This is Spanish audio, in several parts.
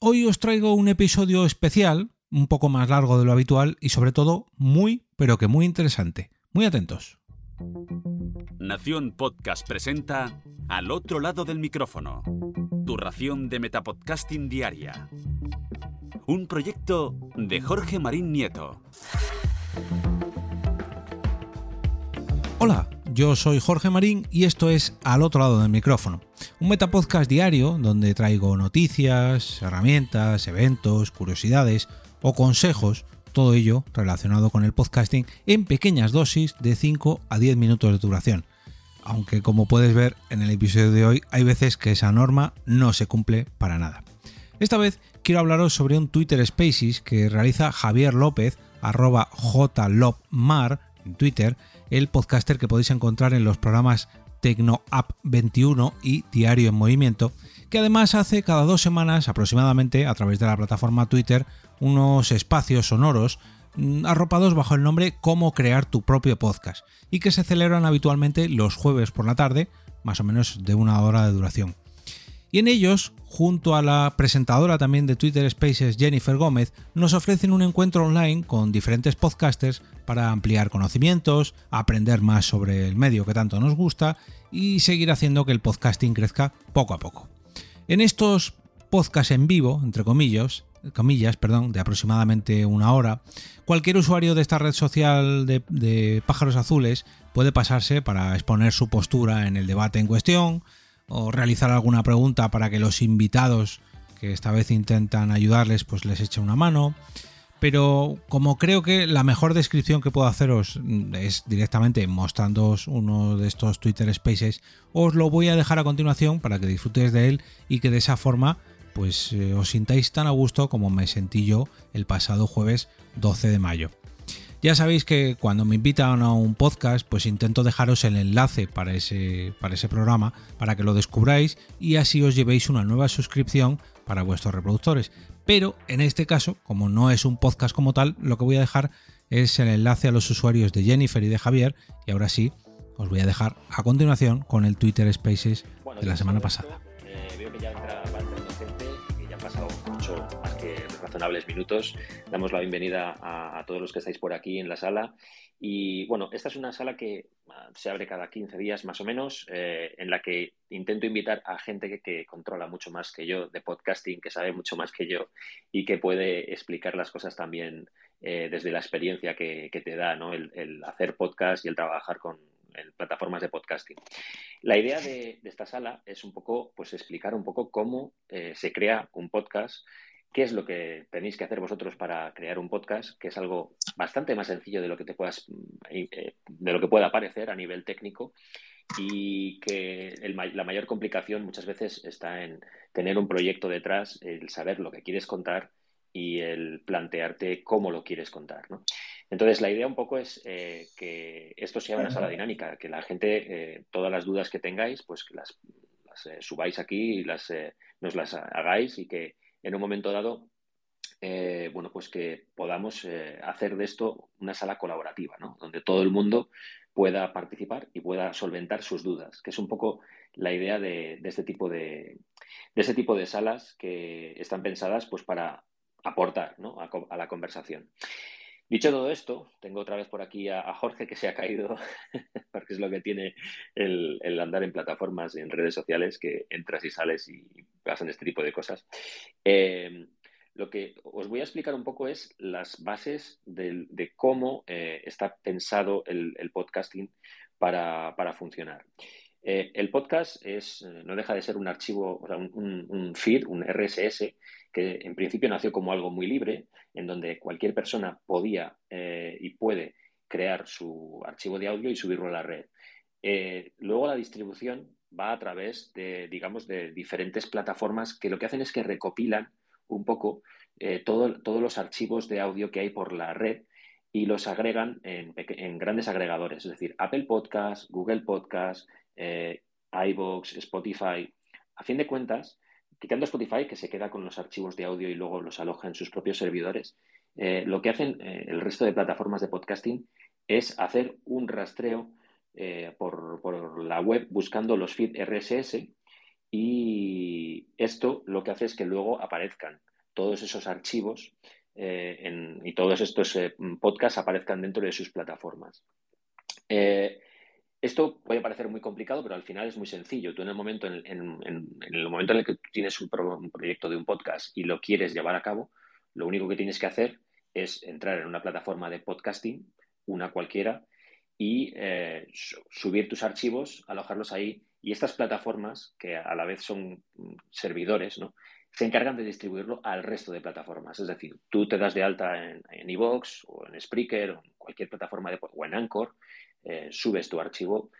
Hoy os traigo un episodio especial, un poco más largo de lo habitual y sobre todo muy, pero que muy interesante. Muy atentos. Nación Podcast presenta Al otro lado del micrófono, tu ración de Metapodcasting Diaria. Un proyecto de Jorge Marín Nieto. Hola, yo soy Jorge Marín y esto es Al otro lado del micrófono, un metapodcast diario donde traigo noticias, herramientas, eventos, curiosidades o consejos, todo ello relacionado con el podcasting en pequeñas dosis de 5 a 10 minutos de duración. Aunque como puedes ver en el episodio de hoy hay veces que esa norma no se cumple para nada. Esta vez quiero hablaros sobre un Twitter Spaces que realiza Javier López, arroba jlopmar en Twitter, el podcaster que podéis encontrar en los programas Tecno App 21 y Diario en Movimiento, que además hace cada dos semanas aproximadamente a través de la plataforma Twitter unos espacios sonoros mm, arropados bajo el nombre Cómo crear tu propio podcast y que se celebran habitualmente los jueves por la tarde, más o menos de una hora de duración. Y en ellos, junto a la presentadora también de Twitter Spaces Jennifer Gómez, nos ofrecen un encuentro online con diferentes podcasters para ampliar conocimientos, aprender más sobre el medio que tanto nos gusta y seguir haciendo que el podcasting crezca poco a poco. En estos podcasts en vivo, entre comillas, comillas, perdón, de aproximadamente una hora, cualquier usuario de esta red social de, de pájaros azules puede pasarse para exponer su postura en el debate en cuestión, o realizar alguna pregunta para que los invitados que esta vez intentan ayudarles pues les eche una mano. Pero como creo que la mejor descripción que puedo haceros es directamente mostrándoos uno de estos Twitter Spaces, os lo voy a dejar a continuación para que disfrutéis de él y que de esa forma pues eh, os sintáis tan a gusto como me sentí yo el pasado jueves 12 de mayo. Ya sabéis que cuando me invitan a un podcast, pues intento dejaros el enlace para ese, para ese programa, para que lo descubráis y así os llevéis una nueva suscripción para vuestros reproductores. Pero en este caso, como no es un podcast como tal, lo que voy a dejar es el enlace a los usuarios de Jennifer y de Javier. Y ahora sí, os voy a dejar a continuación con el Twitter Spaces de la semana pasada. Razonables minutos. Damos la bienvenida a, todos los que estáis por aquí en la sala. Y bueno, esta es una sala que uh, se abre cada 15 días más o menos, eh, en la que intento invitar a gente que, controla mucho más que yo de podcasting, que sabe mucho más que yo y que puede explicar las cosas también eh, desde la experiencia que, te da ¿no? el, hacer podcast y el trabajar con plataformas de podcasting. La idea de, de, esta sala es un poco, pues explicar un poco cómo eh, se crea un podcast qué es lo que tenéis que hacer vosotros para crear un podcast, que es algo bastante más sencillo de lo que te puedas, eh, de lo que pueda parecer a nivel técnico y que el, la mayor complicación muchas veces está en tener un proyecto detrás, el saber lo que quieres contar y el plantearte cómo lo quieres contar, ¿no? Entonces, la idea un poco es eh, que esto sea una sala dinámica, que la gente, eh, todas las dudas que tengáis, pues que las, las eh, subáis aquí y las, nos las hagáis y que en un momento dado, eh, bueno, pues que podamos eh, hacer de esto una sala colaborativa, ¿no? Donde todo el mundo pueda participar y pueda solventar sus dudas, que es un poco la idea de, este tipo de, de este tipo de salas que están pensadas pues para aportar ¿no? a, la conversación. Dicho todo esto, tengo otra vez por aquí a, Jorge que se ha caído, porque es lo que tiene el, andar en plataformas, en redes sociales, que entras y sales y pasan este tipo de cosas. Eh, lo que os voy a explicar un poco es las bases de, cómo eh, está pensado el, podcasting para funcionar. Eh, el podcast es, no deja de ser un archivo, o sea, un, feed, un RSS, que en principio nació como algo muy libre, en donde cualquier persona podía eh, y puede crear su archivo de audio y subirlo a la red. Eh, luego la distribución va a través de, digamos, de diferentes plataformas que lo que hacen es que recopilan un poco eh, todo, todos los archivos de audio que hay por la red y los agregan en, en grandes agregadores, es decir, Apple Podcast, Google Podcast, eh, Spotify. A fin de cuentas, quitando Spotify, que se queda con los archivos de audio y luego los aloja en sus propios servidores, eh, lo que hacen eh, el resto de plataformas de podcasting es hacer un rastreo eh, por, por, la web buscando los feed RSS y esto lo que hace es que luego aparezcan todos esos archivos y todos estos podcasts aparezcan dentro de sus plataformas. Esto puede parecer muy complicado, pero al final es muy sencillo. Tú en el momento en, el, momento en el que tienes un, proyecto de un podcast y lo quieres llevar a cabo, lo único que tienes que hacer es entrar en una plataforma de podcasting, una cualquiera, y subir tus archivos, alojarlos ahí. Y estas plataformas, que a la vez son mm, servidores, ¿no? se encargan de distribuirlo al resto de plataformas. Es decir, tú te das de alta en, en Evox o en Spreaker o en cualquier plataforma de, o en Anchor, eh, subes tu archivo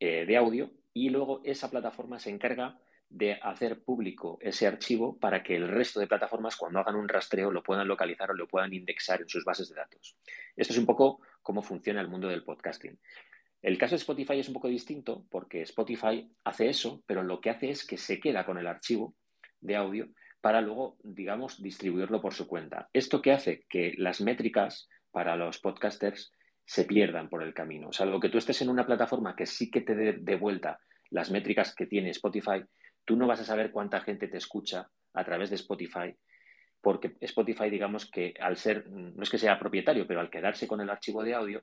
eh, de audio y luego esa plataforma se encarga de hacer público ese archivo para que el resto de plataformas cuando hagan un rastreo lo puedan localizar o lo puedan indexar en sus bases de datos. Esto es un poco cómo funciona el mundo del podcasting. El caso de Spotify es un poco distinto porque Spotify hace eso, pero lo que hace es que se queda con el archivo de audio para luego, digamos, distribuirlo por su cuenta. Esto que hace que las métricas para los podcasters se pierdan por el camino. Salvo que tú estés en una plataforma que sí que te dé de vuelta las métricas que tiene Spotify, tú no vas a saber cuánta gente te escucha a través de Spotify, porque Spotify, digamos que al ser, no es que sea propietario, pero al quedarse con el archivo de audio,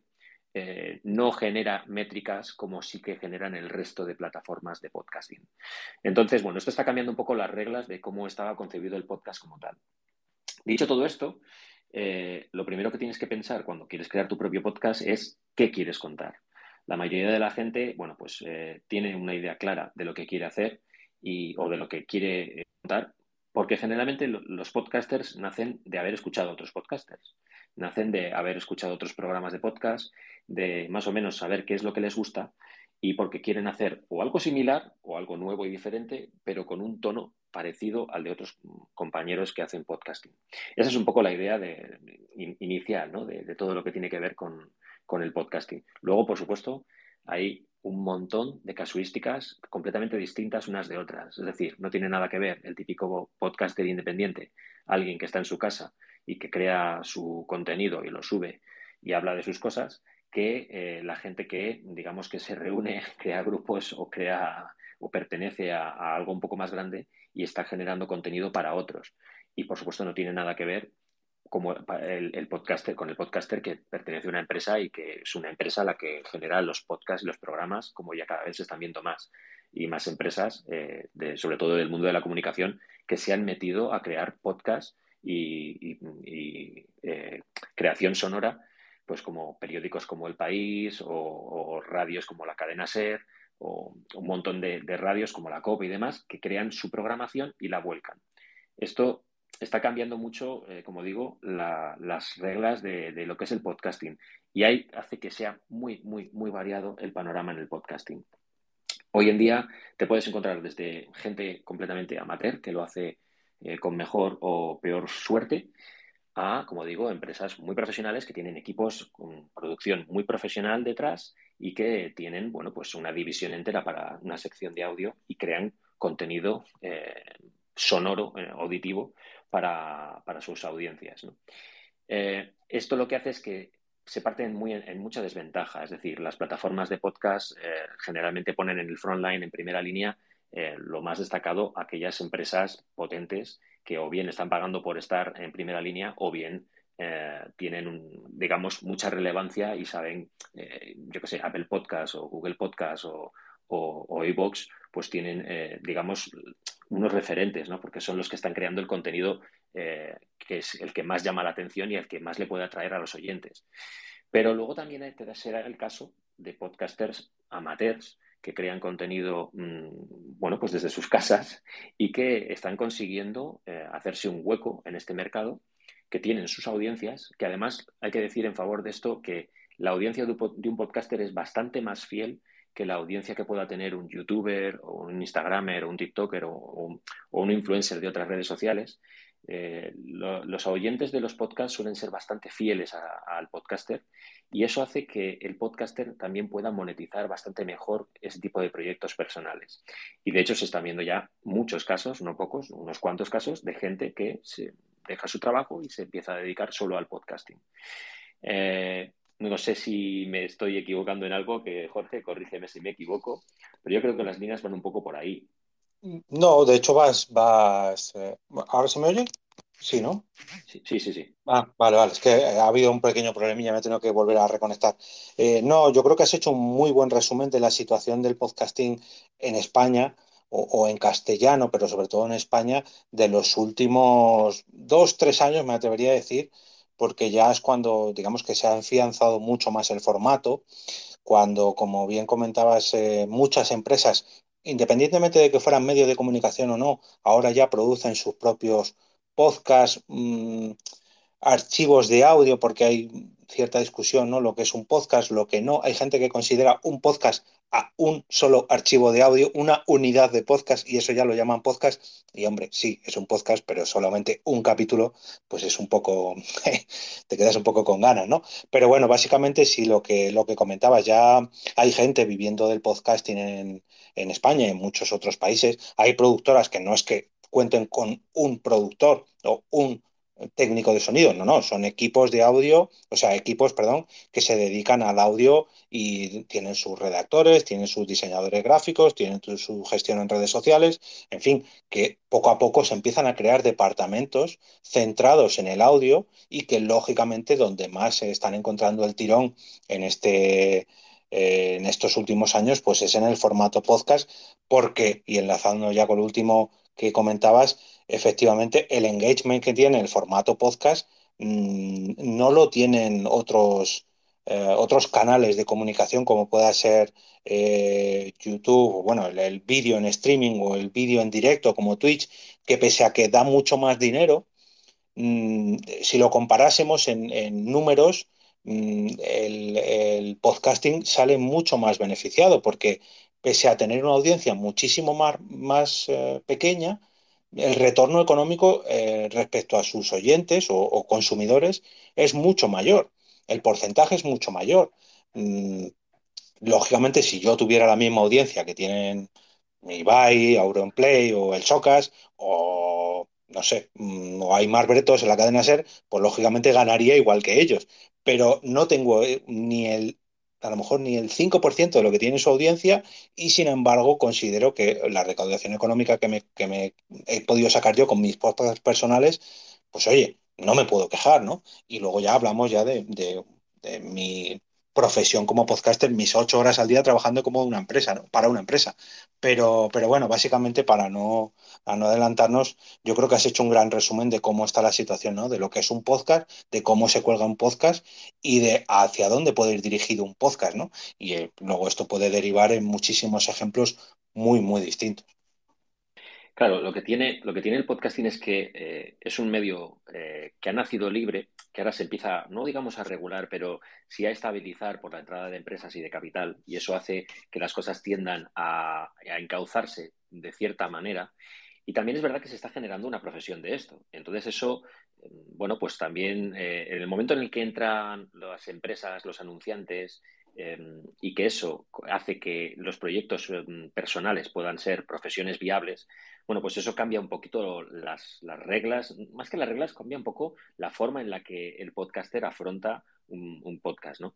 eh, no genera métricas como sí que generan el resto de plataformas de podcasting. Entonces, bueno, esto está cambiando un poco las reglas de cómo estaba concebido el podcast como tal. Dicho todo esto, eh, lo primero que tienes que pensar cuando quieres crear tu propio podcast es qué quieres contar. La mayoría de la gente, bueno, pues eh, tiene una idea clara de lo que quiere hacer y, o de lo que quiere contar, porque generalmente los podcasters nacen de haber escuchado a otros podcasters nacen de haber escuchado otros programas de podcast, de más o menos saber qué es lo que les gusta y porque quieren hacer o algo similar o algo nuevo y diferente, pero con un tono parecido al de otros compañeros que hacen podcasting. Esa es un poco la idea de, inicial ¿no? de, todo lo que tiene que ver con, con el podcasting. Luego, por supuesto, hay un montón de casuísticas completamente distintas unas de otras. Es decir, no tiene nada que ver el típico podcaster independiente, alguien que está en su casa y que crea su contenido y lo sube y habla de sus cosas, que eh, la gente que, digamos, que se reúne, crea grupos o crea o pertenece a, algo un poco más grande y está generando contenido para otros. Y por supuesto no tiene nada que ver como el, podcaster con el podcaster que pertenece a una empresa y que es una empresa la que genera los podcasts y los programas, como ya cada vez se están viendo más y más empresas, eh, sobre todo del mundo de la comunicación, que se han metido a crear podcasts y, eh, creación sonora, pues como periódicos como El País o, radios como la cadena SER o un montón de, radios como la COP y demás que crean su programación y la vuelcan. Esto está cambiando mucho, eh, como digo, las reglas de, lo que es el podcasting y ahí hace que sea muy, muy, muy variado el panorama en el podcasting. Hoy en día te puedes encontrar desde gente completamente amateur que lo hace eh, con mejor o peor suerte a, como digo, empresas muy profesionales que tienen equipos con producción muy profesional detrás y que tienen, bueno, pues una división entera para una sección de audio y crean contenido eh, sonoro, eh, auditivo para, sus audiencias. esto lo que hace es que se parten muy en, mucha desventaja, es decir, las plataformas de podcast generalmente ponen en el frontline, en primera línea, eh, lo más destacado aquellas empresas potentes que o bien están pagando por estar en primera línea o bien eh, tienen, digamos, mucha relevancia y saben, eh, yo qué sé, Apple Podcast o Google Podcast o, o, iVoox, pues tienen, digamos, unos referentes, ¿no? Porque son los que están creando el contenido que es el que más llama la atención y el que más le puede atraer a los oyentes. Pero luego también será el caso de podcasters amateurs que crean contenido, mm, bueno, pues desde sus casas y que están consiguiendo eh, hacerse un hueco en este mercado, que tienen sus audiencias, que además hay que decir en favor de esto que la audiencia de un podcaster es bastante más fiel que la audiencia que pueda tener un youtuber o un instagramer o un tiktoker o un influencer de otras redes sociales eh, los oyentes de los podcasts suelen ser bastante fieles al podcaster y eso hace que el podcaster también pueda monetizar bastante mejor ese tipo de proyectos personales. Y de hecho se están viendo ya muchos casos, no pocos, unos cuantos casos de gente que deja su trabajo y se empieza a dedicar solo al podcasting. Eh, no sé si me estoy equivocando en algo, que Jorge, corrígeme si me equivoco, pero yo creo que las líneas van un poco por ahí. No, de hecho vas, vas. Eh, ¿Ahora se me oye? Sí, ¿no? Sí, sí, sí, Ah, vale, vale. Es que ha habido un pequeño problemilla, me he tenido que volver a reconectar. Eh, no, yo creo que has hecho un muy buen resumen de la situación del podcasting en España o, o en castellano, pero sobre todo en España, de los últimos dos, tres años, me atrevería a decir, porque ya es cuando, digamos que se ha afianzado mucho más el formato cuando, como bien comentabas, eh, muchas empresas, independientemente de que fueran medios de comunicación o no, ahora ya producen sus propios podcasts, mmm, archivos de audio, porque hay cierta discusión, ¿no? Lo que es un podcast, lo que no. Hay gente que considera un podcast a un solo archivo de audio, una unidad de podcast, y eso ya lo llaman podcast. Y hombre, sí, es un podcast, pero solamente un capítulo, pues es un poco, te quedas un poco con ganas, ¿no? Pero bueno, básicamente sí, lo que, lo que comentabas, ya hay gente viviendo del podcasting en, en España y en muchos otros países. Hay productoras que no es que cuenten con un productor o un técnico de sonido, no, no, son equipos de audio, o sea, equipos, perdón, que se dedican al audio y tienen sus redactores, tienen sus diseñadores gráficos, tienen su gestión en redes sociales, en fin, que poco a poco se empiezan a crear departamentos centrados en el audio y que lógicamente donde más se están encontrando el tirón en este eh, en estos últimos años, pues es en el formato podcast, porque, y enlazando ya con el último que comentabas, efectivamente el engagement que tiene el formato podcast mmm, no lo tienen otros, eh, otros canales de comunicación como pueda ser eh, YouTube, o bueno, el, el vídeo en streaming o el vídeo en directo como Twitch, que pese a que da mucho más dinero, mmm, si lo comparásemos en, en números, el, el, podcasting sale mucho más beneficiado porque pese a tener una audiencia muchísimo más, más eh, pequeña, el retorno económico eh, respecto a sus oyentes o, consumidores es mucho mayor. El porcentaje es mucho mayor. Mm, lógicamente, si yo tuviera la misma audiencia que tienen Ibai, Auronplay o el Socas, o no sé, mm, o hay más bretos en la cadena SER, pues lógicamente ganaría igual que ellos. Pero no tengo eh, ni el a lo mejor ni el 5% de lo que tiene su audiencia y sin embargo considero que la recaudación económica que me, que me he podido sacar yo con mis podcasts personales, pues oye, no me puedo quejar, ¿no? Y luego ya hablamos ya de, de, de mi profesión como podcaster, mis ocho horas al día trabajando como una empresa, ¿no? para una empresa. Pero, pero bueno, básicamente para no, para no adelantarnos, yo creo que has hecho un gran resumen de cómo está la situación, ¿no? De lo que es un podcast, de cómo se cuelga un podcast y de hacia dónde puede ir dirigido un podcast, ¿no? Y eh, luego esto puede derivar en muchísimos ejemplos muy, muy distintos. Claro, lo que tiene, lo que tiene el podcasting es que eh, es un medio eh, que ha nacido libre, que ahora se empieza, no digamos a regular, pero sí a estabilizar por la entrada de empresas y de capital, y eso hace que las cosas tiendan a, encauzarse de cierta manera. Y también es verdad que se está generando una profesión de esto. Entonces eso, bueno, pues también eh, en el momento en el que entran las empresas, los anunciantes, eh, y que eso hace que los proyectos eh, personales puedan ser profesiones viables, bueno, pues eso cambia un poquito las, las, reglas, más que las reglas, cambia un poco la forma en la que el podcaster afronta un, un, podcast, ¿no?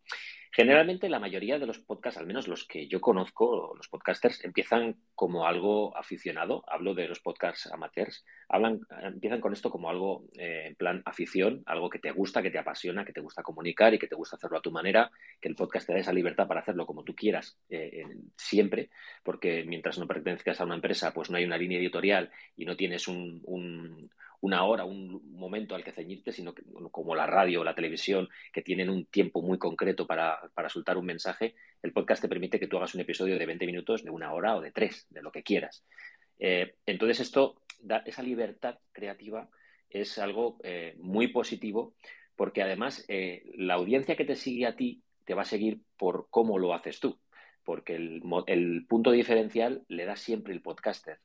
Generalmente la mayoría de los podcasts, al menos los que yo conozco, los podcasters, empiezan como algo aficionado, hablo de los podcasts amateurs, hablan, empiezan con esto como algo eh, en plan afición, algo que te gusta, que te apasiona, que te gusta comunicar y que te gusta hacerlo a tu manera, que el podcast te da esa libertad para hacerlo como tú quieras eh, siempre, porque mientras no pertenezcas a una empresa, pues no hay una línea editorial y no tienes un, un una hora, un momento al que ceñirte, sino que, como la radio o la televisión, que tienen un tiempo muy concreto para, para, soltar un mensaje, el podcast te permite que tú hagas un episodio de 20 minutos, de una hora o de tres, de lo que quieras. Eh, entonces esto, da, esa libertad creativa es algo eh, muy positivo porque además eh, la audiencia que te sigue a ti te va a seguir por cómo lo haces tú, porque el, el punto diferencial le da siempre el podcaster.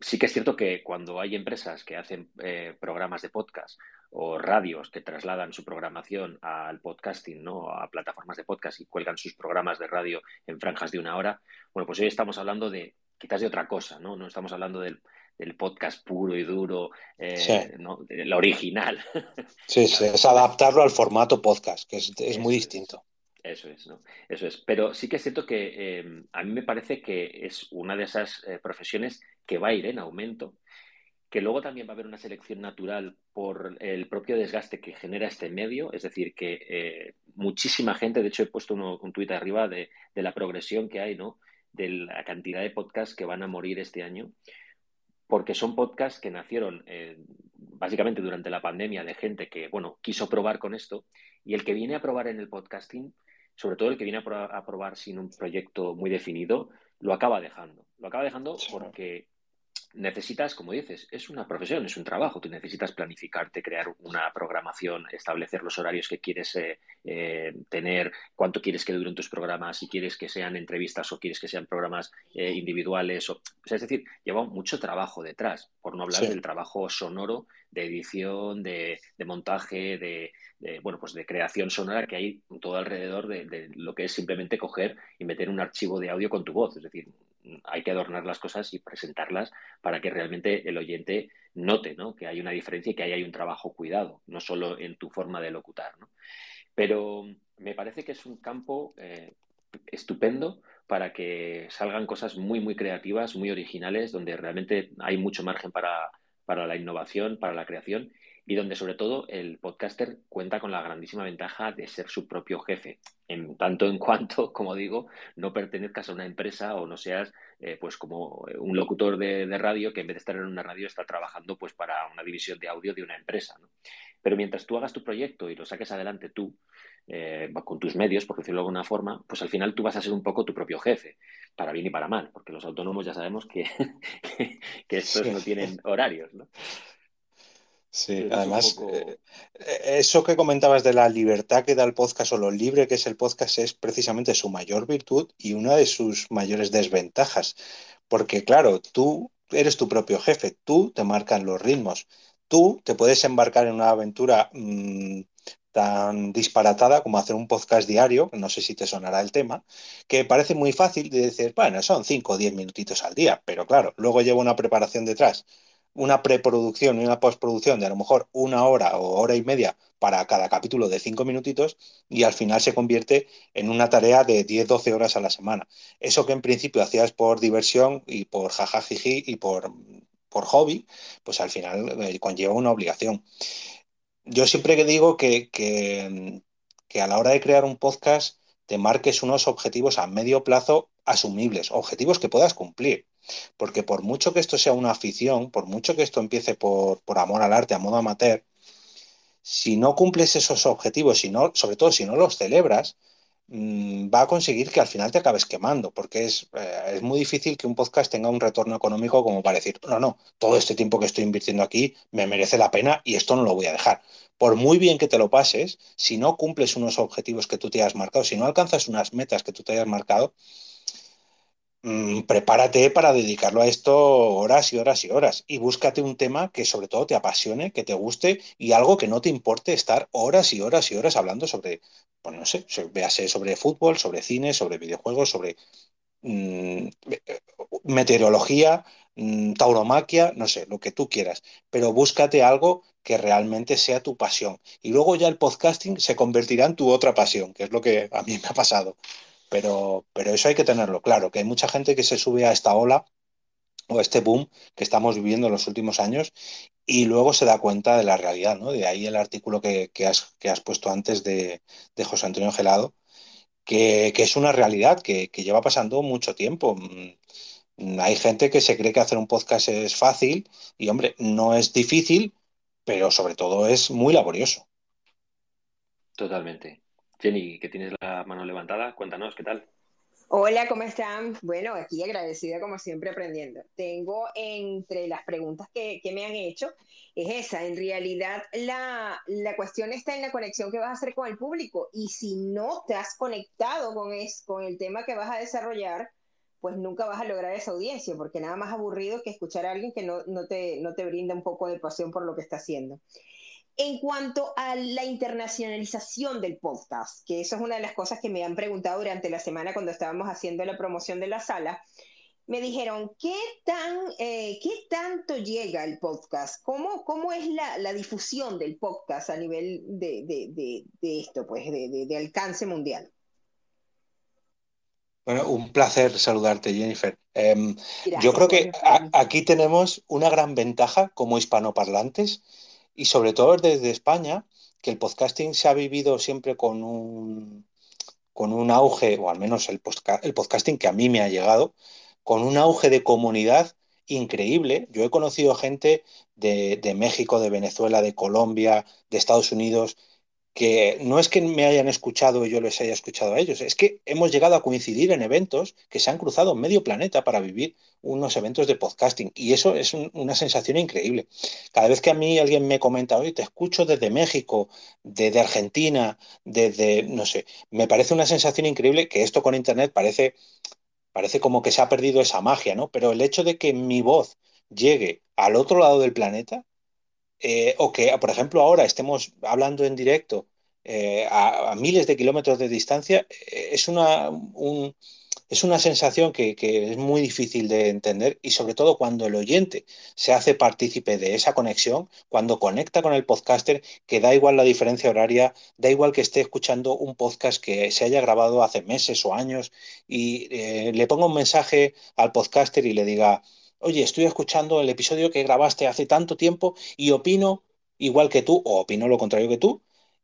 Sí que es cierto que cuando hay empresas que hacen eh, programas de podcast o radios que trasladan su programación al podcasting, ¿no? a plataformas de podcast y cuelgan sus programas de radio en franjas de una hora, bueno, pues hoy estamos hablando de quizás de otra cosa, ¿no? No estamos hablando del, del podcast puro y duro, eh, sí. ¿no? la original. Sí, sí, es adaptarlo al formato podcast, que es, es muy distinto. Eso es, ¿no? Eso es. Pero sí que es cierto que eh, a mí me parece que es una de esas eh, profesiones que va a ir en aumento, que luego también va a haber una selección natural por el propio desgaste que genera este medio, es decir, que eh, muchísima gente, de hecho he puesto un tuit arriba de, de, la progresión que hay, ¿no? De la cantidad de podcasts que van a morir este año, porque son podcasts que nacieron básicamente durante la pandemia de gente que, bueno, quiso probar con esto, y el que viene a probar en el podcasting sobre todo el que viene a probar sin un proyecto muy definido, lo acaba dejando. Lo acaba dejando porque necesitas, como dices, es una profesión, es un trabajo. Tú necesitas planificarte, crear una programación, establecer los horarios que quieres eh, eh, tener, cuánto quieres que duren tus programas, si quieres que sean entrevistas o quieres que sean programas eh, individuales. O, es decir, lleva mucho trabajo detrás, por no hablar del trabajo sonoro, de edición, de, montaje, de, bueno, pues de creación sonora que hay todo alrededor de, de lo que es simplemente coger y meter un archivo de audio con tu voz. Es decir, hay que adornar las cosas y presentarlas para que realmente el oyente note ¿no? que hay una diferencia y que ahí hay un trabajo cuidado, no solo en tu forma de locutar. ¿no? Pero me parece que es un campo eh, estupendo para que salgan cosas muy, muy creativas, muy originales, donde realmente hay mucho margen para, para la innovación, para la creación y donde sobre todo el podcaster cuenta con la grandísima ventaja de ser su propio jefe, en tanto en cuanto, como digo, no pertenezcas a una empresa o no seas eh, pues como un locutor de, radio que en vez de estar en una radio está trabajando pues para una división de audio de una empresa. Pero mientras tú hagas tu proyecto y lo saques adelante tú, eh, con tus medios, por decirlo de alguna forma, pues al final tú vas a ser un poco tu propio jefe, para bien y para mal, porque los autónomos ya sabemos que, que, estos no tienen horarios, ¿no? Sí, además, eh, eh, eso que comentabas de la libertad que da el podcast o lo libre que es el podcast es precisamente su mayor virtud y una de sus mayores desventajas. Porque claro, tú eres tu propio jefe, tú te marcan los ritmos, tú te puedes embarcar en una aventura mm, tan disparatada como hacer un podcast diario, no sé si te sonará el tema, que parece muy fácil de decir, bueno, son 5 o 10 minutitos al día, pero claro, luego lleva una preparación detrás una preproducción y una postproducción de a lo mejor una hora o hora y media para cada capítulo de cinco minutitos y al final se convierte en una tarea de 10, 12 horas a la semana. Eso que en principio hacías por diversión y por jajajiji y por, por hobby, pues al final eh, conlleva una obligación. Yo siempre digo que, que, que a la hora de crear un podcast te marques unos objetivos a medio plazo asumibles, objetivos que puedas cumplir. Porque por mucho que esto sea una afición, por mucho que esto empiece por, amor al arte, a modo amateur, si no cumples esos objetivos, si sobre todo si no los celebras, va a conseguir que al final te acabes quemando, porque es, eh, es, muy difícil que un podcast tenga un retorno económico como para decir, no, no, todo este tiempo que estoy invirtiendo aquí me merece la pena y esto no lo voy a dejar. Por muy bien que te lo pases, si no cumples unos objetivos que tú te hayas marcado, si no alcanzas unas metas que tú te hayas marcado, Mm, prepárate para dedicarlo a esto horas y horas y horas y búscate un tema que sobre todo te apasione, que te guste y algo que no te importe estar horas y horas y horas hablando sobre, no sé, véase sobre fútbol, sobre cine, sobre videojuegos, sobre mm, meteorología, mm, tauromaquia, no sé, lo que tú quieras, pero búscate algo que realmente sea tu pasión. Y luego ya el podcasting se convertirá en tu otra pasión, que es lo que a mí me ha pasado. Pero, pero eso hay que tenerlo claro, que hay mucha gente que se sube a esta ola o este boom que estamos viviendo en los últimos años y luego se da cuenta de la realidad, ¿no? De ahí el artículo que, has, que has, puesto antes de, José Antonio Gelado, que, es una realidad que, que, lleva pasando mucho tiempo. Mm, hay gente que se cree que hacer un podcast es fácil y, hombre, no es difícil, pero sobre todo es muy laborioso. Totalmente. Jenny, que tienes la mano levantada, cuéntanos, ¿qué tal? Hola, ¿cómo están? Bueno, aquí agradecida como siempre aprendiendo. Tengo entre las preguntas que, me han hecho, es esa, en realidad la, cuestión está en la conexión que vas a hacer con el público y si no te has conectado con, es, con el tema que vas a desarrollar, pues nunca vas a lograr esa audiencia, porque nada más aburrido que escuchar a alguien que no, te, no te brinda un poco de pasión por lo que está haciendo. En cuanto a la internacionalización del podcast, que eso es una de las cosas que me han preguntado durante la semana cuando estábamos haciendo la promoción de la sala, me dijeron, ¿qué, tan, eh, ¿qué tanto llega el podcast? ¿Cómo, cómo es la, difusión del podcast a nivel de, esto, pues, de, alcance mundial? Bueno, un placer saludarte, Jennifer. Em, yo creo que aquí tenemos una gran ventaja como hispanoparlantes y sobre todo desde España, que el podcasting se ha vivido siempre con un, con un auge, o al menos el, el podcasting que a mí me ha llegado, con un auge de comunidad increíble. Yo he conocido gente de, de México, de Venezuela, de Colombia, de Estados Unidos, que no es que me hayan escuchado y yo les haya escuchado a ellos, es que hemos llegado a coincidir en eventos que se han cruzado medio planeta para vivir unos eventos de podcasting y eso es una sensación increíble. Cada vez que a mí alguien me comenta, oye, te escucho desde México, desde Argentina, desde, no sé, me parece una sensación increíble que esto con Internet parece, parece como que se ha perdido esa magia, ¿no? Pero el hecho de que mi voz llegue al otro lado del planeta, eh, o que, por ejemplo, ahora estemos hablando en directo eh, a, miles de kilómetros de distancia, eh, es una, es una sensación que, es muy difícil de entender y sobre todo cuando el oyente se hace partícipe de esa conexión, cuando conecta con el podcaster, que da igual la diferencia horaria, da igual que esté escuchando un podcast que se haya grabado hace meses o años y le ponga un mensaje al podcaster y le diga, oye, estoy escuchando el episodio que grabaste hace tanto tiempo y opino igual que tú o opino lo contrario que tú.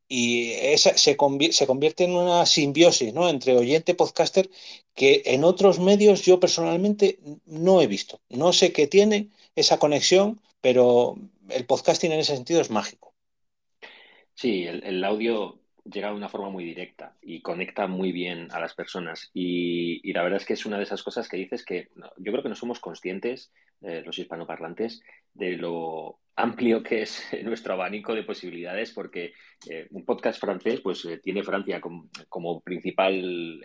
Y esa se, convierte en una simbiosis ¿no? entre oyente podcaster que en otros medios yo personalmente no he visto. No sé qué tiene esa conexión, pero el podcasting en ese sentido es mágico. Sí, el audio llega de una forma muy directa y conecta muy bien a las personas. Y, la verdad es que es una de esas cosas que dices que yo creo que no somos conscientes, eh, los hispanoparlantes, de lo amplio que es nuestro abanico de posibilidades, porque eh, un podcast francés pues eh, tiene Francia como, principal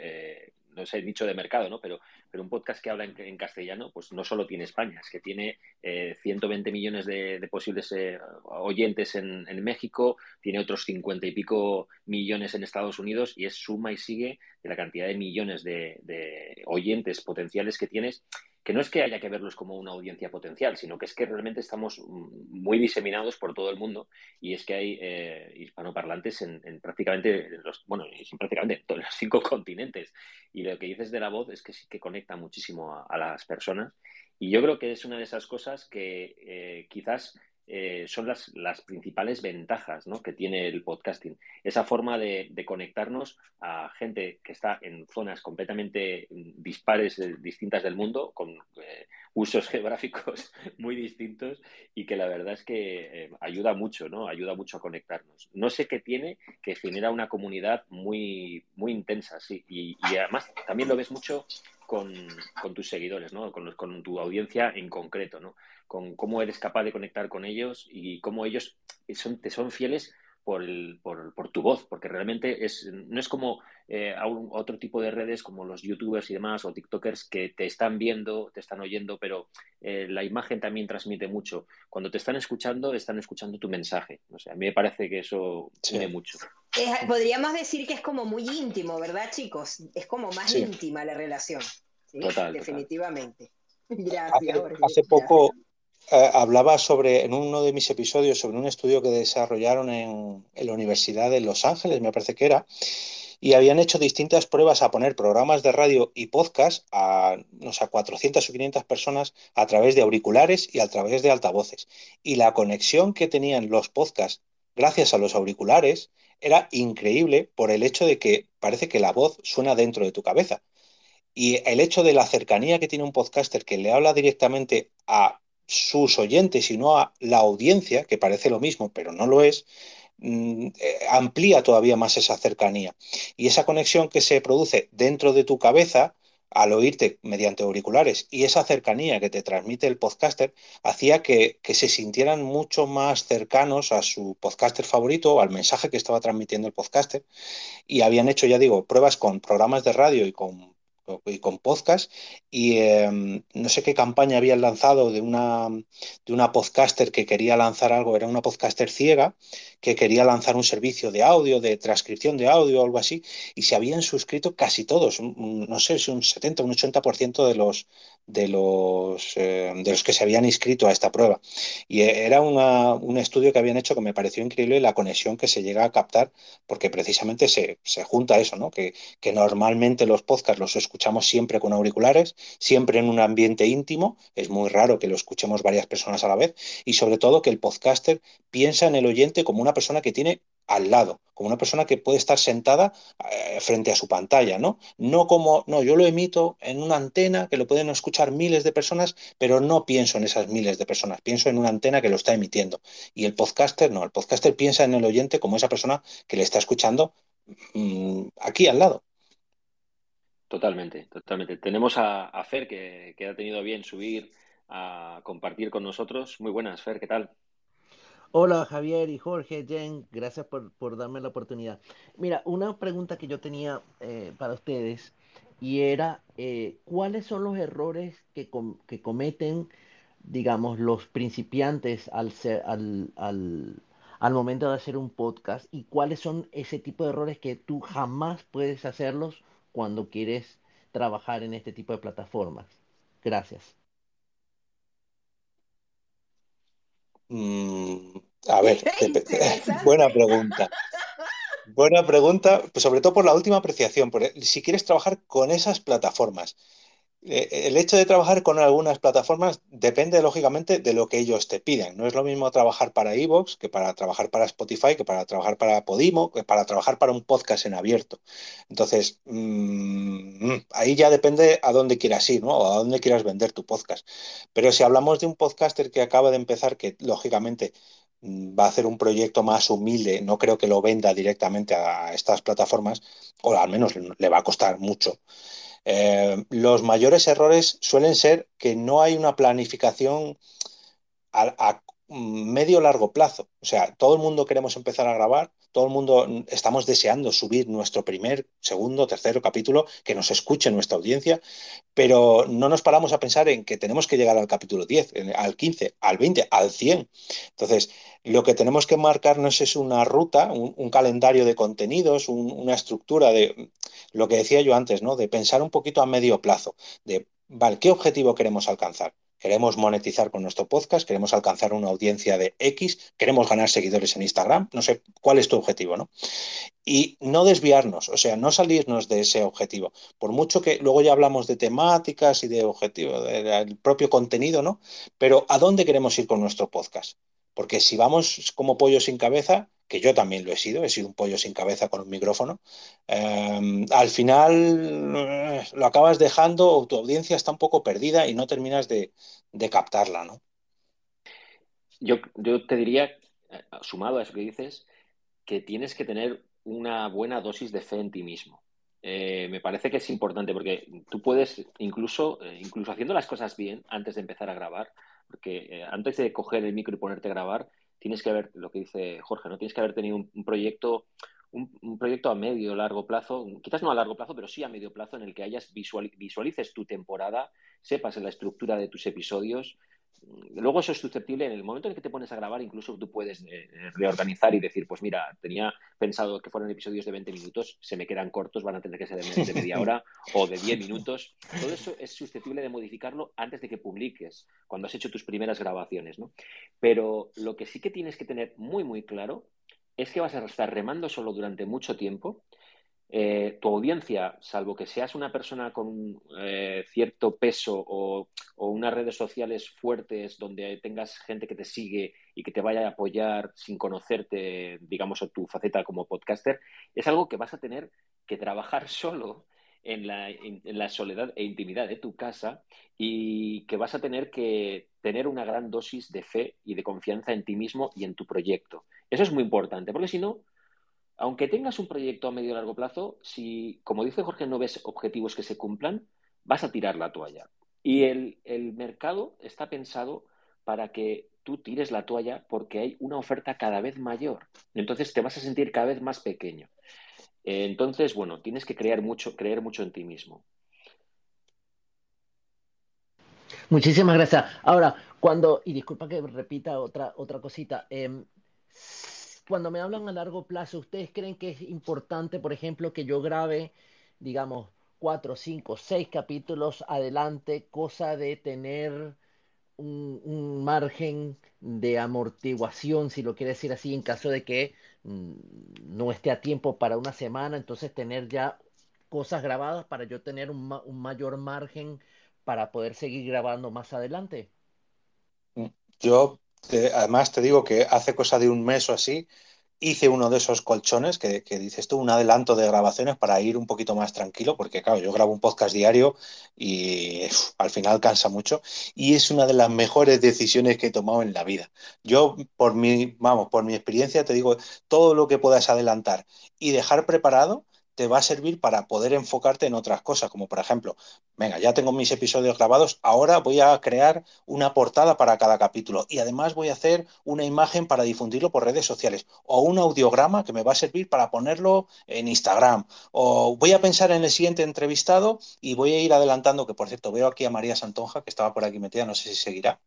no sé, nicho de mercado, ¿no? Pero, un podcast que habla en, castellano, pues no solo tiene España, es que tiene 120 eh, millones de, posibles eh, oyentes en, México, tiene otros 50 y pico millones en Estados Unidos y es suma y sigue de la cantidad de millones de, de oyentes potenciales que tienes que no es que haya que verlos como una audiencia potencial, sino que es que realmente estamos muy diseminados por todo el mundo y es que hay eh, hispanoparlantes en, prácticamente los, bueno, prácticamente todos los cinco continentes. Y lo que dices de la voz es que sí que conecta muchísimo a, las personas. Y yo creo que es una de esas cosas que eh, quizás eh, son las, las, principales ventajas ¿no? que tiene el podcasting. Esa forma de, conectarnos a gente que está en zonas completamente dispares, eh, distintas del mundo, con usos geográficos muy distintos y que la verdad es que ayuda mucho, ¿no? Ayuda mucho a conectarnos. No sé qué tiene que genera una comunidad muy, muy intensa, sí. Y, y además también lo ves mucho con, con tus seguidores, ¿no? Con, con, tu audiencia en concreto, ¿no? Con cómo eres capaz de conectar con ellos y cómo ellos son, te son fieles por, el, por, por, tu voz, porque realmente es, no es como eh, otro tipo de redes como los youtubers y demás o tiktokers que te están viendo, te están oyendo, pero eh, la imagen también transmite mucho. Cuando te están escuchando, están escuchando tu mensaje. O sea, a mí me parece que eso tiene mucho. Podríamos decir que es como muy íntimo, ¿verdad, chicos? Es como más íntima la relación. Total, Definitivamente. Gracias, hace, poco eh, hablaba sobre, en uno de mis episodios, sobre un estudio que desarrollaron en, en la Universidad de Los Ángeles, me parece que era, y habían hecho distintas pruebas a poner programas de radio y podcast a, no sé, 400 o 500 personas a través de auriculares y a través de altavoces. Y la conexión que tenían los podcasts gracias a los auriculares era increíble por el hecho de que parece que la voz suena dentro de tu cabeza. Y el hecho de la cercanía que tiene un podcaster que le habla directamente a sus oyentes y no a la audiencia, que parece lo mismo, pero no lo es, mm, eh, amplía todavía más esa cercanía. Y esa conexión que se produce dentro de tu cabeza al oírte mediante auriculares y esa cercanía que te transmite el podcaster hacía que, que, se sintieran mucho más cercanos a su podcaster favorito o al mensaje que estaba transmitiendo el podcaster y habían hecho, ya digo, pruebas con programas de radio y con y con podcast y em, no sé qué campaña habían lanzado de una, de una podcaster que quería lanzar algo, era una podcaster ciega que quería lanzar un servicio de audio, de transcripción de audio algo así y se habían suscrito casi todos, no sé si un 70 un 80% de los, de los, eh, de los que se habían inscrito a esta prueba. Y era un estudio que habían hecho que me pareció increíble la conexión que se llega a captar porque precisamente se, se junta eso, ¿no? que, que normalmente los podcasts los escuchamos escuchamos siempre con auriculares, siempre en un ambiente íntimo, es muy raro que lo escuchemos varias personas a la vez, y sobre todo que el podcaster piensa en el oyente como una persona que tiene al lado, como una persona que puede estar sentada eh, frente a su pantalla, ¿no? No como, no, yo lo emito en una antena que lo pueden escuchar miles de personas, pero no pienso en esas miles de personas, pienso en una antena que lo está emitiendo. Y el podcaster no, el podcaster piensa en el oyente como esa persona que le está escuchando mm, aquí al lado. Totalmente, totalmente. Tenemos a, Fer que, que ha tenido bien subir a compartir con nosotros. Muy buenas, Fer, ¿qué tal? Hola Javier y Jorge, Jen, gracias por, darme la oportunidad. Mira, una pregunta que yo tenía eh, para ustedes y era, eh, ¿cuáles son los errores que, cometen, digamos, los principiantes al, al, al, al momento de hacer un podcast y cuáles son ese tipo de errores que tú jamás puedes hacerlos cuando quieres trabajar en este tipo de plataformas? Gracias. Mm, a ver, buena pregunta. Buena pregunta, pues sobre todo por la última apreciación, porque si quieres trabajar con esas plataformas, eh, el hecho de trabajar con algunas plataformas depende lógicamente de lo que ellos te piden. No es lo mismo trabajar para Evox que para trabajar para Spotify, que para trabajar para Podimo, que para trabajar para un podcast en abierto. Entonces, mm, ahí ya depende a dónde quieras ir, ¿no? O a dónde quieras vender tu podcast. Pero si hablamos de un podcaster que acaba de empezar, que lógicamente mm, va a hacer un proyecto más humilde, no creo que lo venda directamente a estas plataformas, o al menos le va a costar mucho. Eh, los mayores errores suelen ser que no hay una planificación a, medio largo plazo. O sea, todo el mundo queremos empezar a grabar, todo el mundo estamos deseando subir nuestro primer, segundo, tercero capítulo, que nos escuche nuestra audiencia, pero no nos paramos a pensar en que tenemos que llegar al capítulo 10, al 15, al 20, al 100. Entonces, lo que tenemos que marcarnos es una ruta, un, calendario de contenidos, una estructura de lo que decía yo antes, ¿no? De pensar un poquito a medio plazo, de, ¿qué objetivo queremos alcanzar? Queremos monetizar con nuestro podcast, queremos alcanzar una audiencia de X, queremos ganar seguidores en Instagram, no sé cuál es tu objetivo, ¿no? Y no desviarnos, o sea, no salirnos de ese objetivo. Por mucho que luego ya hablamos de temáticas y de objetivo, del propio contenido, ¿no? Pero ¿a dónde queremos ir con nuestro podcast? Porque si vamos como pollo sin cabeza, que yo también lo he sido, he sido un pollo sin cabeza con un micrófono, em, al final eh, lo acabas dejando, tu audiencia está un poco perdida y no terminas de, captarla, ¿no? Yo, te diría, eh, sumado a eso que dices, que tienes que tener una buena dosis de fe en ti mismo. Eh, me parece que es importante porque tú puedes, incluso, incluso haciendo las cosas bien antes de empezar a grabar, porque eh, antes de coger el micro y ponerte a grabar, tienes que haber, lo que dice Jorge, ¿no? Tienes que haber tenido un, proyecto, un, proyecto a medio, largo plazo, quizás no a largo plazo, pero sí a medio plazo en el que hayas visualices tu temporada, sepas la estructura de tus episodios, Luego eso es susceptible, en el momento en que te pones a grabar, incluso tú puedes eh, reorganizar y decir, pues mira, tenía pensado que fueran episodios de 20 minutos, se me quedan cortos, van a tener que ser de media hora o de 10 minutos. Todo eso es susceptible de modificarlo antes de que publiques, cuando has hecho tus primeras grabaciones, ¿no? Pero lo que sí que tienes que tener muy, muy claro es que vas a estar remando solo durante mucho tiempo eh, tu audiencia, salvo que seas una persona con eh, cierto peso o, unas redes sociales fuertes donde tengas gente que te sigue y que te vaya a apoyar sin conocerte, digamos, o tu faceta como podcaster, es algo que vas a tener que trabajar solo en la, en la soledad e intimidad de tu casa y que vas a tener que tener una gran dosis de fe y de confianza en ti mismo y en tu proyecto. Eso es muy importante, porque si no, aunque tengas un proyecto a medio y largo plazo, si, como dice Jorge, no ves objetivos que se cumplan, vas a tirar la toalla. Y el, mercado está pensado para que tú tires la toalla porque hay una oferta cada vez mayor. Entonces te vas a sentir cada vez más pequeño. Entonces, bueno, tienes que creer mucho, creer mucho en ti mismo. Muchísimas gracias. Ahora, cuando, y disculpa que repita otra, otra cosita, em, cuando me hablan a largo plazo, ¿ustedes creen que es importante, por ejemplo, que yo grabe, digamos, cuatro, cinco, seis capítulos adelante, cosa de tener un, margen de amortiguación, si lo quiere decir así, en caso de que mm, no esté a tiempo para una semana, entonces tener ya cosas grabadas para yo tener un, un mayor margen para poder seguir grabando más adelante. Yo, además, te digo que hace cosa de un mes o así, hice uno de esos colchones que, dices tú, un adelanto de grabaciones para ir un poquito más tranquilo, porque claro, yo grabo un podcast diario y al final cansa mucho y es una de las mejores decisiones que he tomado en la vida. Yo, por mi, vamos, por mi experiencia, te digo, todo lo que puedas adelantar y dejar preparado, te va a servir para poder enfocarte en otras cosas, como por ejemplo, venga, ya tengo mis episodios grabados, ahora voy a crear una portada para cada capítulo y además voy a hacer una imagen para difundirlo por redes sociales o un audiograma que me va a servir para ponerlo en Instagram o voy a pensar en el siguiente entrevistado y voy a ir adelantando, que por cierto veo aquí a María Santonja que estaba por aquí metida, no sé si seguirá.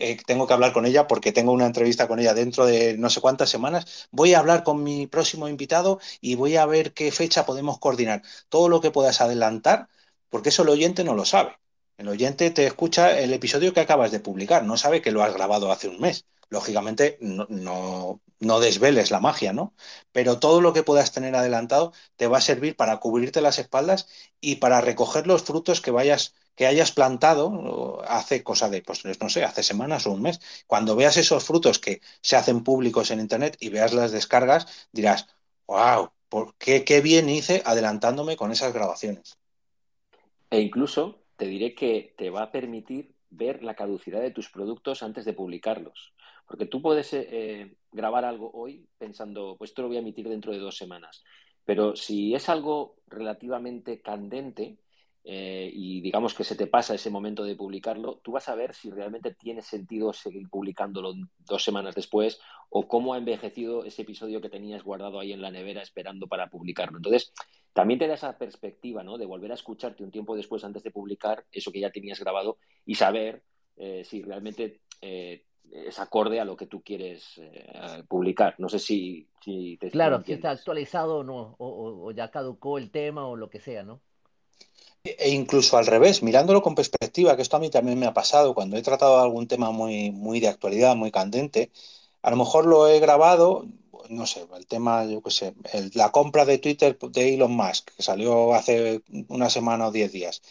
Eh, tengo que hablar con ella porque tengo una entrevista con ella dentro de no sé cuántas semanas. Voy a hablar con mi próximo invitado y voy a ver qué fecha podemos coordinar. Todo lo que puedas adelantar, porque eso el oyente no lo sabe. El oyente te escucha el episodio que acabas de publicar, no sabe que lo has grabado hace un mes. Lógicamente, no, no, no desveles la magia, ¿no? Pero todo lo que puedas tener adelantado te va a servir para cubrirte las espaldas y para recoger los frutos que vayas que hayas plantado hace cosa de, pues no sé, hace semanas o un mes. Cuando veas esos frutos que se hacen públicos en Internet y veas las descargas, dirás, wow, ¿por qué, qué bien hice adelantándome con esas grabaciones? E incluso te diré que te va a permitir ver la caducidad de tus productos antes de publicarlos. Porque tú puedes eh, grabar algo hoy pensando, pues esto lo voy a emitir dentro de dos semanas. Pero si es algo relativamente candente, eh, y digamos que se te pasa ese momento de publicarlo, tú vas a ver si realmente tiene sentido seguir publicándolo dos semanas después o cómo ha envejecido ese episodio que tenías guardado ahí en la nevera esperando para publicarlo. Entonces, también te da esa perspectiva, ¿no? De volver a escucharte un tiempo después antes de publicar eso que ya tenías grabado y saber eh, si realmente eh, es acorde a lo que tú quieres publicar. No sé si, si te Claro, si está actualizado o no, o ya caducó el tema o lo que sea, ¿no? E incluso al revés, mirándolo con perspectiva, que esto a mí también me ha pasado cuando he tratado algún tema muy, muy de actualidad, muy candente, a lo mejor lo he grabado, no sé, el tema, yo qué sé, la compra de Twitter de Elon Musk, que salió hace una semana o diez días.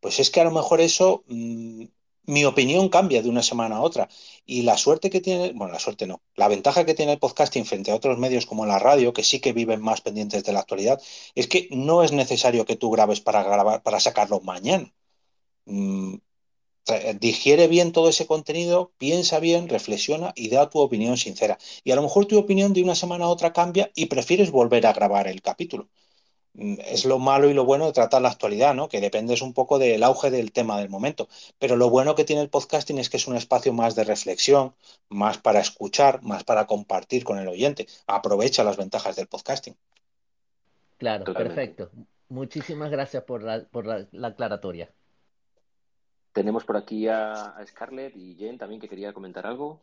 Pues es que a lo mejor eso mm, mi opinión cambia de una semana a otra. Y la suerte que tiene, bueno, la suerte no, la ventaja que tiene el podcasting frente a otros medios como la radio, que sí que viven más pendientes de la actualidad, es que no es necesario que tú grabes para grabar, para sacarlo mañana. Mm, digiere bien todo ese contenido, piensa bien, reflexiona y da tu opinión sincera. Y a lo mejor tu opinión de una semana a otra cambia y prefieres volver a grabar el capítulo. Mm, es lo malo y lo bueno de tratar la actualidad, ¿no? Que dependes un poco del auge del tema del momento. Pero lo bueno que tiene el podcasting es que es un espacio más de reflexión, más para escuchar, más para compartir con el oyente. Aprovecha las ventajas del podcasting. Claro, perfecto. Muchísimas gracias por la, por la, aclaratoria. Tenemos por aquí a, a Scarlett y Jen también que quería comentar algo.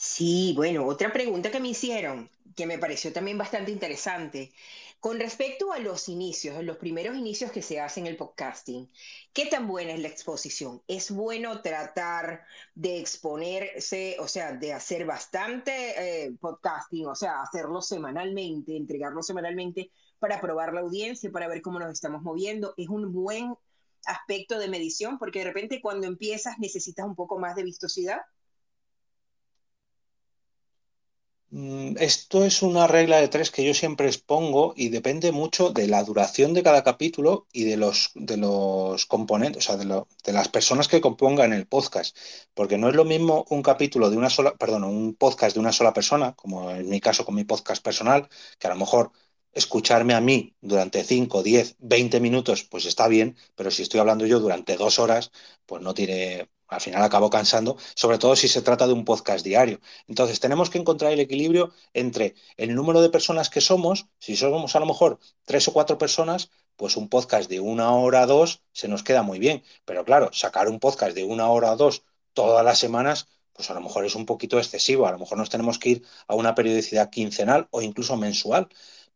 Sí, bueno, otra pregunta que me hicieron, que me pareció también bastante interesante, con respecto a los inicios, los primeros inicios que se hacen en el podcasting, ¿qué tan buena es la exposición? ¿Es bueno tratar de exponerse, o sea, de hacer bastante eh, podcasting, o sea, hacerlo semanalmente, entregarlo semanalmente para probar la audiencia, para ver cómo nos estamos moviendo? ¿Es un buen aspecto de medición? Porque de repente cuando empiezas necesitas un poco más de vistosidad. Mm, esto es una regla de tres que yo siempre expongo y depende mucho de la duración de cada capítulo y de los, de los componentes, o sea, de, de, las personas que compongan el podcast. Porque no es lo mismo un capítulo de una sola, perdón, un podcast de una sola persona, como en mi caso con mi podcast personal, que a lo mejor escucharme a mí durante 5, 10, 20 minutos, pues está bien, pero si estoy hablando yo durante dos horas, pues no tiene, al final acabo cansando, sobre todo si se trata de un podcast diario. Entonces, tenemos que encontrar el equilibrio entre el número de personas que somos, si somos a lo mejor tres o cuatro personas, pues un podcast de una hora o dos se nos queda muy bien. Pero claro, sacar un podcast de una hora o dos todas las semanas, pues a lo mejor es un poquito excesivo. A lo mejor nos tenemos que ir a una periodicidad quincenal o incluso mensual.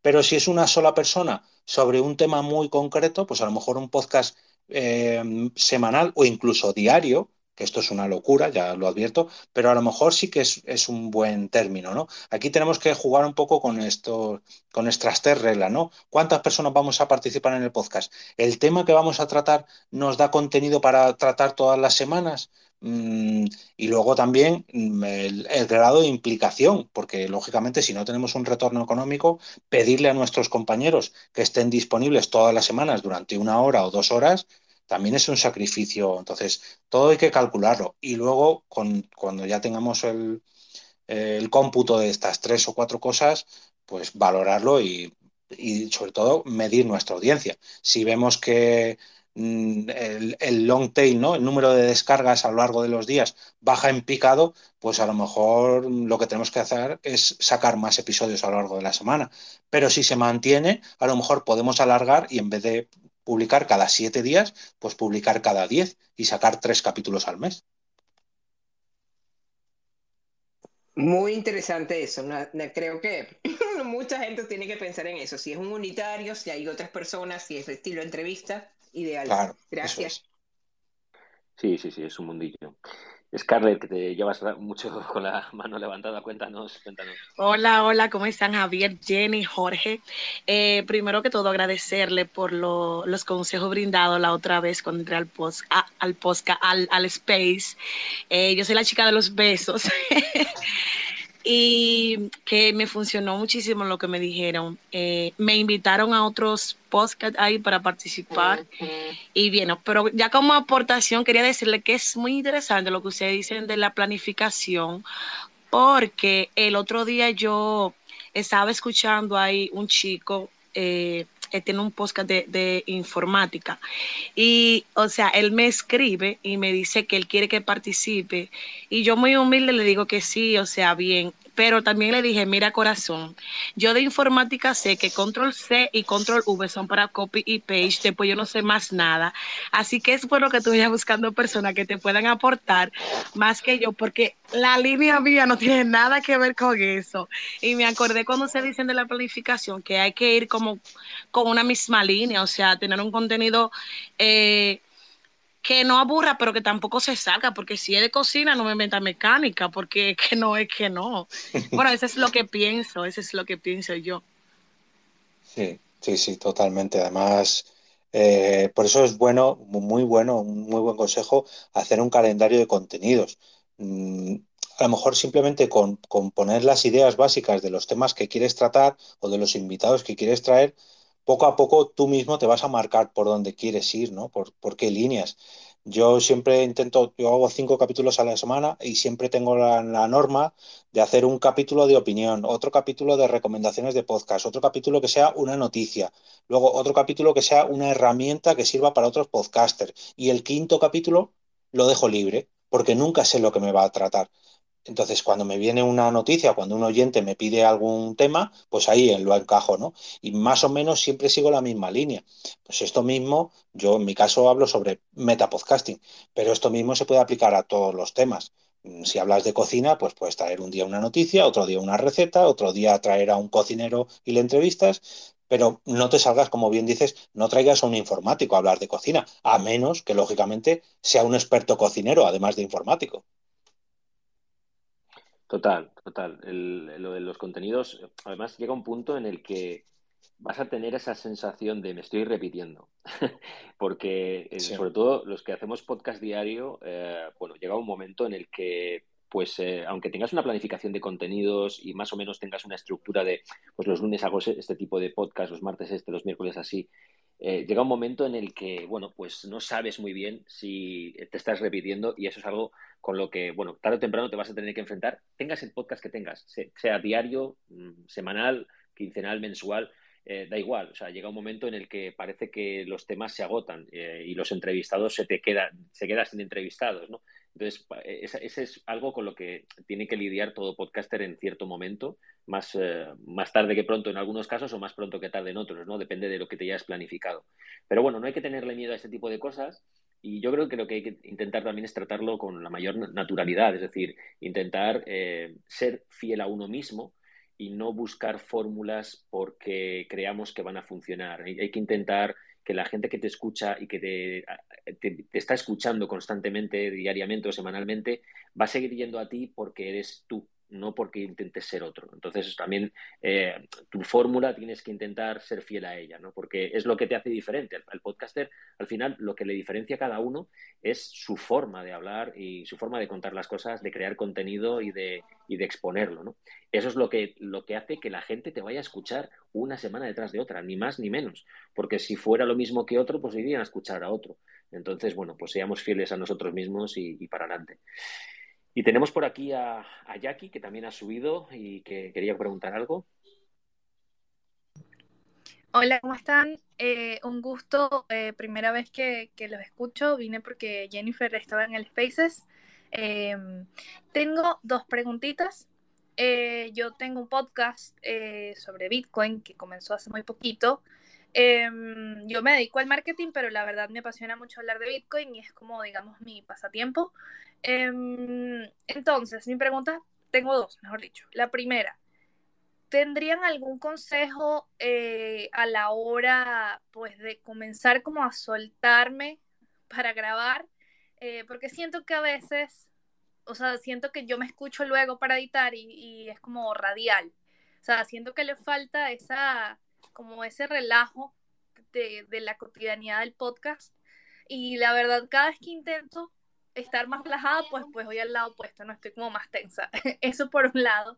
Pero si es una sola persona sobre un tema muy concreto, pues a lo mejor un podcast eh, semanal o incluso diario, que esto es una locura, ya lo advierto, pero a lo mejor sí que es, un buen término, ¿no? Aquí tenemos que jugar un poco con esto, con nuestras tres reglas, ¿no? ¿Cuántas personas vamos a participar en el podcast? ¿El tema que vamos a tratar nos da contenido para tratar todas las semanas? Mm, y luego también mm, el, grado de implicación, porque lógicamente si no tenemos un retorno económico, pedirle a nuestros compañeros que estén disponibles todas las semanas durante una hora o dos horas, también es un sacrificio. Entonces, todo hay que calcularlo. Y luego, con, cuando ya tengamos el, el, cómputo de estas tres o cuatro cosas, pues valorarlo y, y sobre todo medir nuestra audiencia. Si vemos que mm, el, long tail, ¿no? El número de descargas a lo largo de los días baja en picado, pues a lo mejor lo que tenemos que hacer es sacar más episodios a lo largo de la semana. Pero si se mantiene, a lo mejor podemos alargar y en vez de publicar cada siete días, pues publicar cada diez y sacar tres capítulos al mes. Muy interesante eso. creo que mucha gente tiene que pensar en eso. Si es un unitario, si hay otras personas, si es estilo entrevista, ideal. Claro, Gracias. Sí, sí, sí, es un mundillo. Scarlett, que te llevas mucho con la mano levantada, cuéntanos, cuéntanos. Hola, hola, ¿cómo están Javier, Jenny, Jorge? Eh, primero que todo, agradecerle por los consejos brindados la otra vez cuando entré al post, al, al, al space. Eh, yo soy la chica de los besos. y que me funcionó muchísimo lo que me dijeron. Eh, me invitaron a otros podcasts ahí para participar y bien, pero ya como aportación quería decirle que es muy interesante lo que ustedes dicen de la planificación, porque el otro día yo estaba escuchando ahí un chico eh, tiene un podcast de, de, informática. Y, o sea, él me escribe y me dice que él quiere que participe. Y yo muy humilde le digo que sí, o sea, bien pero también le dije, mira corazón, yo de informática sé que control C y control V son para copy y page, después yo no sé más nada, así que es bueno que tú vayas buscando personas que te puedan aportar más que yo, porque la línea mía no tiene nada que ver con eso. Y me acordé cuando se dicen de la planificación que hay que ir como con una misma línea, o sea, tener un contenido... Eh, que no aburra, pero que tampoco se salga, porque si es de cocina no me meta mecánica, porque que no es que no. Bueno, eso es lo que pienso, eso es lo que pienso yo. Sí, sí, sí, totalmente. Además, eh, por eso es bueno, muy bueno, un muy buen consejo, hacer un calendario de contenidos. Mm, a lo mejor simplemente con, poner las ideas básicas de los temas que quieres tratar o de los invitados que quieres traer, poco a poco tú mismo te vas a marcar por dónde quieres ir, ¿no? Por, por qué líneas. Yo siempre intento, yo hago cinco capítulos a la semana y siempre tengo la, la, norma de hacer un capítulo de opinión, otro capítulo de recomendaciones de podcast, otro capítulo que sea una noticia, luego otro capítulo que sea una herramienta que sirva para otros podcasters y el quinto capítulo lo dejo libre porque nunca sé lo que me va a tratar. Entonces, cuando me viene una noticia, cuando un oyente me pide algún tema, pues ahí lo encajo, ¿no? Y más o menos siempre sigo la misma línea. Pues esto mismo, yo en mi caso hablo sobre metapodcasting, pero esto mismo se puede aplicar a todos los temas. Mm, si hablas de cocina, pues puedes traer un día una noticia, otro día una receta, otro día traer a un cocinero y le entrevistas, pero no te salgas, como bien dices, no traigas a un informático a hablar de cocina, a menos que lógicamente sea un experto cocinero, además de informático. Total, total. lo de los contenidos, además llega un punto en el que vas a tener esa sensación de me estoy repitiendo. Porque, eh, sobre todo, los que hacemos podcast diario, eh, bueno, llega un momento en el que, pues, eh, aunque tengas una planificación de contenidos y más o menos tengas una estructura de, pues, los lunes hago este tipo de podcast, los martes este, los miércoles así, llega un momento en el que, bueno, pues no sabes muy bien si te estás repitiendo y eso es algo con lo que, bueno, tarde o temprano te vas a tener que enfrentar, tengas el podcast que tengas, sea diario, mm, semanal, quincenal, mensual, eh, da igual, o sea, llega un momento en el que parece que los temas se agotan eh, y los entrevistados se te quedan, se quedan sin entrevistados, ¿no? Entonces, ese es algo con lo que tiene que lidiar todo podcaster en cierto momento, más, eh, más tarde que pronto en algunos casos o más pronto que tarde en otros, ¿no? Depende de lo que te hayas planificado. Pero bueno, no hay que tenerle miedo a este tipo de cosas y yo creo que lo que hay que intentar también es tratarlo con la mayor naturalidad, es decir, intentar eh, ser fiel a uno mismo y no buscar fórmulas porque creamos que van a funcionar. Hay, que intentar que la gente que te escucha y que te, está escuchando constantemente, diariamente o semanalmente, va a seguir yendo a ti porque eres tú, no porque intentes ser otro. Entonces, también eh, tu fórmula tienes que intentar ser fiel a ella, ¿no? Porque es lo que te hace diferente. Al, podcaster, al final, lo que le diferencia a cada uno es su forma de hablar y su forma de contar las cosas, de crear contenido y de, y de exponerlo, ¿no? Eso es lo que, lo que hace que la gente te vaya a escuchar una semana detrás de otra, ni más ni menos. Porque si fuera lo mismo que otro, pues irían a escuchar a otro. Entonces, bueno, pues seamos fieles a nosotros mismos y, y para adelante. Y tenemos por aquí a, a Jackie, que también ha subido y que quería preguntar algo. Hola, ¿cómo están? Eh, un gusto, eh, primera vez que, los escucho, vine porque Jennifer estaba en el Spaces. Eh, tengo dos preguntitas. yo tengo un podcast sobre Bitcoin que comenzó hace muy poquito. Yo me dedico al marketing, pero la verdad me apasiona mucho hablar de Bitcoin y es como, digamos, mi pasatiempo. Em, entonces, mi pregunta, tengo dos, mejor dicho. La primera, ¿tendrían algún consejo eh, a la hora, pues, de comenzar como a soltarme para grabar? Eh, porque siento que a veces, o sea, siento que yo me escucho luego para editar y, es como radial. O sea, siento que le falta esa, como ese relajo de, de la cotidianidad del podcast. Y la verdad, cada vez que intento, estar más relajada, pues, pues voy al lado opuesto, no estoy como más tensa. Eso por un lado.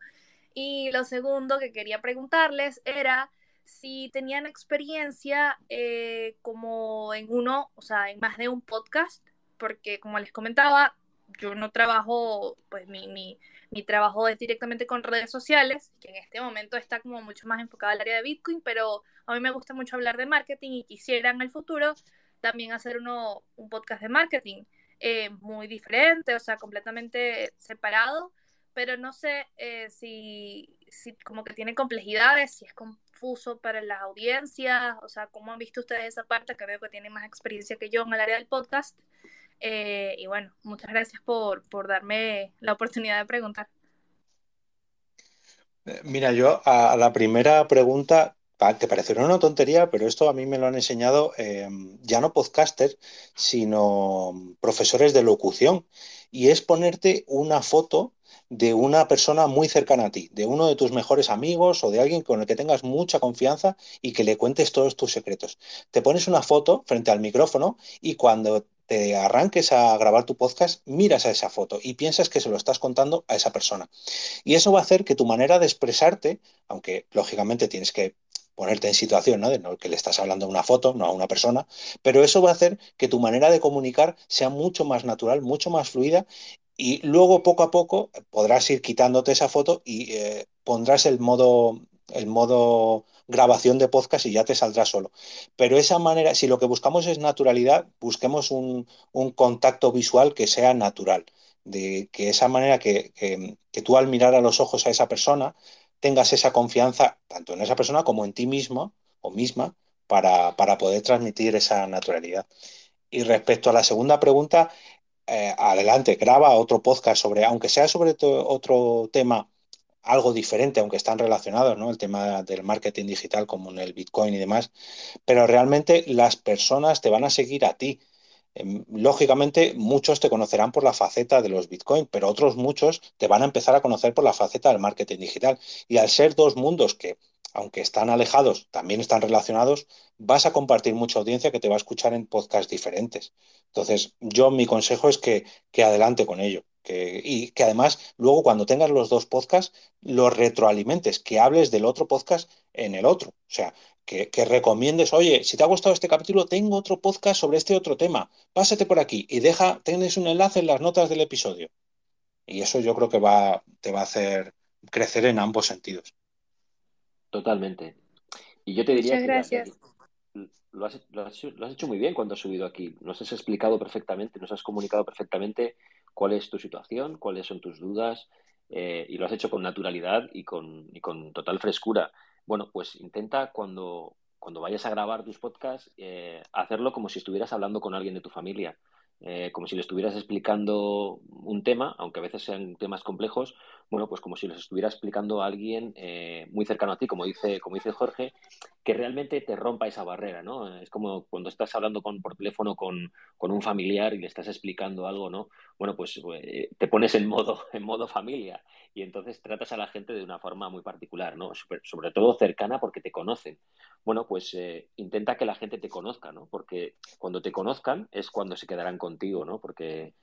Y lo segundo que quería preguntarles era si tenían experiencia eh, como en uno, o sea, en más de un podcast, porque como les comentaba, yo no trabajo, pues mi, mi, mi trabajo es directamente con redes sociales, que en este momento está como mucho más enfocado al área de Bitcoin, pero a mí me gusta mucho hablar de marketing y quisiera en el futuro también hacer uno, un podcast de marketing. Eh, muy diferente, o sea, completamente separado, pero no sé eh, si, si, como que tiene complejidades, si es confuso para las audiencias, o sea, cómo han visto ustedes esa parte, que veo que tienen más experiencia que yo en el área del podcast. Eh, y bueno, muchas gracias por, por darme la oportunidad de preguntar. Mira, yo a la primera pregunta te parecerá una tontería, pero esto a mí me lo han enseñado eh, ya no podcasters, sino profesores de locución. Y es ponerte una foto de una persona muy cercana a ti, de uno de tus mejores amigos o de alguien con el que tengas mucha confianza y que le cuentes todos tus secretos. Te pones una foto frente al micrófono y cuando te arranques a grabar tu podcast, miras a esa foto y piensas que se lo estás contando a esa persona. Y eso va a hacer que tu manera de expresarte, aunque lógicamente tienes que ponerte en situación, ¿no? De que le estás hablando a una foto, no a una persona, pero eso va a hacer que tu manera de comunicar sea mucho más natural, mucho más fluida y luego poco a poco podrás ir quitándote esa foto y eh, pondrás el modo, el modo grabación de podcast y ya te saldrá solo. Pero esa manera, si lo que buscamos es naturalidad, busquemos un, contacto visual que sea natural, de que esa manera que, que tú al mirar a los ojos a esa persona, tengas esa confianza tanto en esa persona como en ti mismo o misma para, poder transmitir esa naturalidad. Y respecto a la segunda pregunta, eh, adelante, graba otro podcast sobre, aunque sea sobre otro tema algo diferente, aunque están relacionados, ¿no? El tema del marketing digital como en el Bitcoin y demás, pero realmente las personas te van a seguir a ti Em, lógicamente, muchos te conocerán por la faceta de los Bitcoin, pero otros muchos te van a empezar a conocer por la faceta del marketing digital. Y al ser dos mundos que, aunque están alejados, también están relacionados, vas a compartir mucha audiencia que te va a escuchar en podcasts diferentes. Entonces, yo mi consejo es que, que adelante con ello. Y que además luego cuando tengas los dos podcasts, los retroalimentes, que hables del otro podcast en el otro. O sea, que, recomiendes, oye, si te ha gustado este capítulo, tengo otro podcast sobre este otro tema, pásate por aquí y deja, tienes un enlace en las notas del episodio. Y eso yo creo que va, te va a hacer crecer en ambos sentidos. Totalmente. Y yo te diría que gracias. Lo has, lo, has, hecho muy bien cuando has subido aquí. Nos has explicado perfectamente, nos has comunicado perfectamente cuál es tu situación, cuáles son tus dudas, eh, y lo has hecho con naturalidad y con, y con total frescura. Bueno, pues intenta cuando, cuando vayas a grabar tus podcasts, eh, hacerlo como si estuvieras hablando con alguien de tu familia. Eh, como si le estuvieras explicando un tema, aunque a veces sean temas complejos, bueno, pues como si los estuviera explicando a alguien eh, muy cercano a ti, como dice, como dice Jorge, que realmente te rompa esa barrera, ¿no? Es como cuando estás hablando con, por teléfono con, un familiar y le estás explicando algo, ¿no? Bueno, pues eh, te pones en modo, en modo familia y entonces tratas a la gente de una forma muy particular, ¿no? Sobre, todo cercana porque te conocen. Bueno, pues eh, intenta que la gente te conozca, ¿no? Porque cuando te conozcan es cuando se quedarán contigo, ¿no? Porque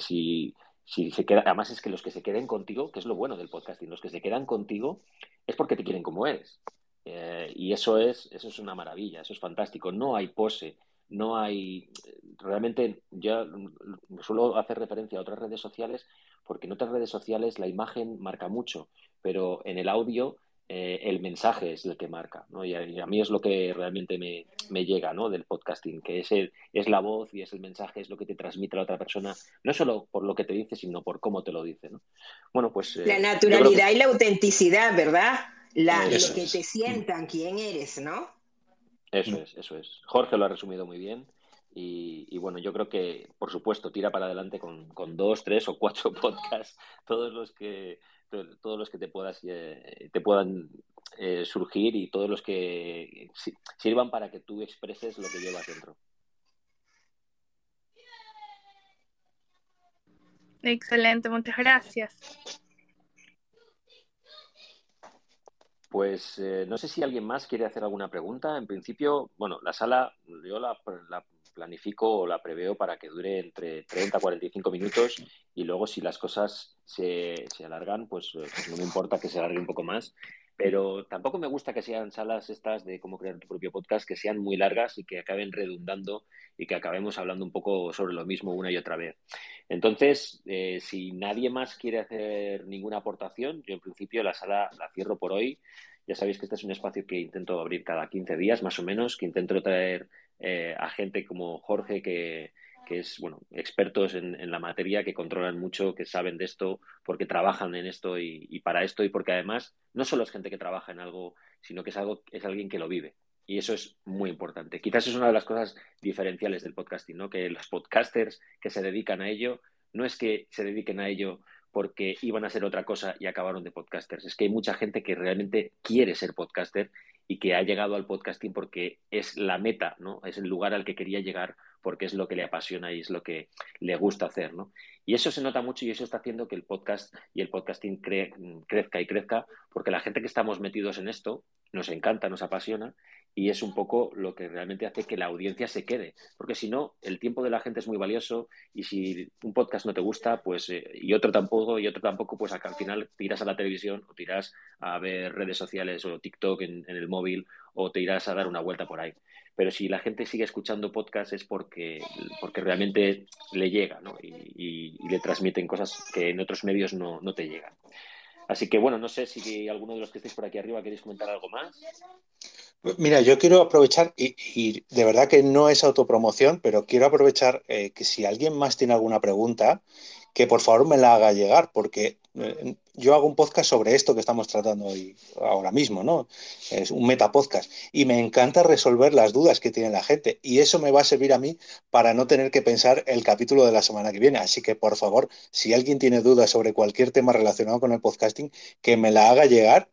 si si se queda, además es que los que se queden contigo, que es lo bueno del podcasting, los que se quedan contigo es porque te quieren como eres. Eh, y eso es, eso es una maravilla, eso es fantástico. No hay pose, no hay. Realmente, yo suelo hacer referencia a otras redes sociales, porque en otras redes sociales la imagen marca mucho, pero en el audio eh, el mensaje es el que marca, ¿no? Y a, mí es lo que realmente me, me, llega, ¿no? Del podcasting, que es, es la voz y es el mensaje, es lo que te transmite la otra persona, no solo por lo que te dice, sino por cómo te lo dice, ¿no? Bueno, pues... Eh, la naturalidad y la autenticidad, ¿verdad? La, lo que te sientan, quién eres, ¿no? Eso es, eso es. Jorge lo ha resumido muy bien. Y, y, bueno, yo creo que, por supuesto, tira para adelante con, con, dos, tres o cuatro podcasts, todos los que todos los que te puedas eh, te puedan eh, surgir y todos los que sirvan para que tú expreses lo que llevas dentro. Excelente, muchas gracias. Pues eh, no sé si alguien más quiere hacer alguna pregunta. En principio, bueno, la sala yo la, la planifico o la preveo para que dure entre 30 a 45 minutos y luego si las cosas se, se alargan, pues, eh, pues, no me importa que se alargue un poco más. Pero tampoco me gusta que sean salas estas de cómo crear tu propio podcast, que sean muy largas y que acaben redundando y que acabemos hablando un poco sobre lo mismo una y otra vez. Entonces, eh, si nadie más quiere hacer ninguna aportación, yo en principio la sala la cierro por hoy. Ya sabéis que este es un espacio que intento abrir cada 15 días más o menos, que intento traer eh, a gente como Jorge que, es bueno expertos en, la materia que controlan mucho que saben de esto porque trabajan en esto y, para esto y porque además no solo es gente que trabaja en algo sino que es algo es alguien que lo vive. Y eso es muy importante. Quizás es una de las cosas diferenciales del podcasting no que los podcasters que se dedican a ello no es que se dediquen a ello porque iban a ser otra cosa y acabaron de podcasters. Es que hay mucha gente que realmente quiere ser podcaster y que ha llegado al podcasting porque es la meta, ¿no? Es el lugar al que quería llegar porque es lo que le apasiona y es lo que le gusta hacer, ¿no? Y eso se nota mucho y eso está haciendo que el podcast y el podcasting crezca y crezca porque la gente que estamos metidos en esto nos encanta, nos apasiona y es un poco lo que realmente hace que la audiencia se quede, porque si no, el tiempo de la gente es muy valioso y si un podcast no te gusta, pues eh, y otro tampoco y otro tampoco, pues al final tiras a la televisión o tiras a ver redes sociales o TikTok en, el móvil o te irás a dar una vuelta por ahí. Pero si la gente sigue escuchando podcast es porque, porque realmente le llega ¿no? y, le transmiten cosas que en otros medios no, no te llegan. Así que bueno, no sé si alguno de los que estáis por aquí arriba queréis comentar algo más. Mira, yo quiero aprovechar, y, de verdad que no es autopromoción, pero quiero aprovechar eh, que si alguien más tiene alguna pregunta, que por favor me la haga llegar, porque eh, yo hago un podcast sobre esto que estamos tratando hoy, ahora mismo, ¿no? Es un metapodcast. Y me encanta resolver las dudas que tiene la gente. Y eso me va a servir a mí para no tener que pensar el capítulo de la semana que viene. Así que, por favor, si alguien tiene dudas sobre cualquier tema relacionado con el podcasting, que me la haga llegar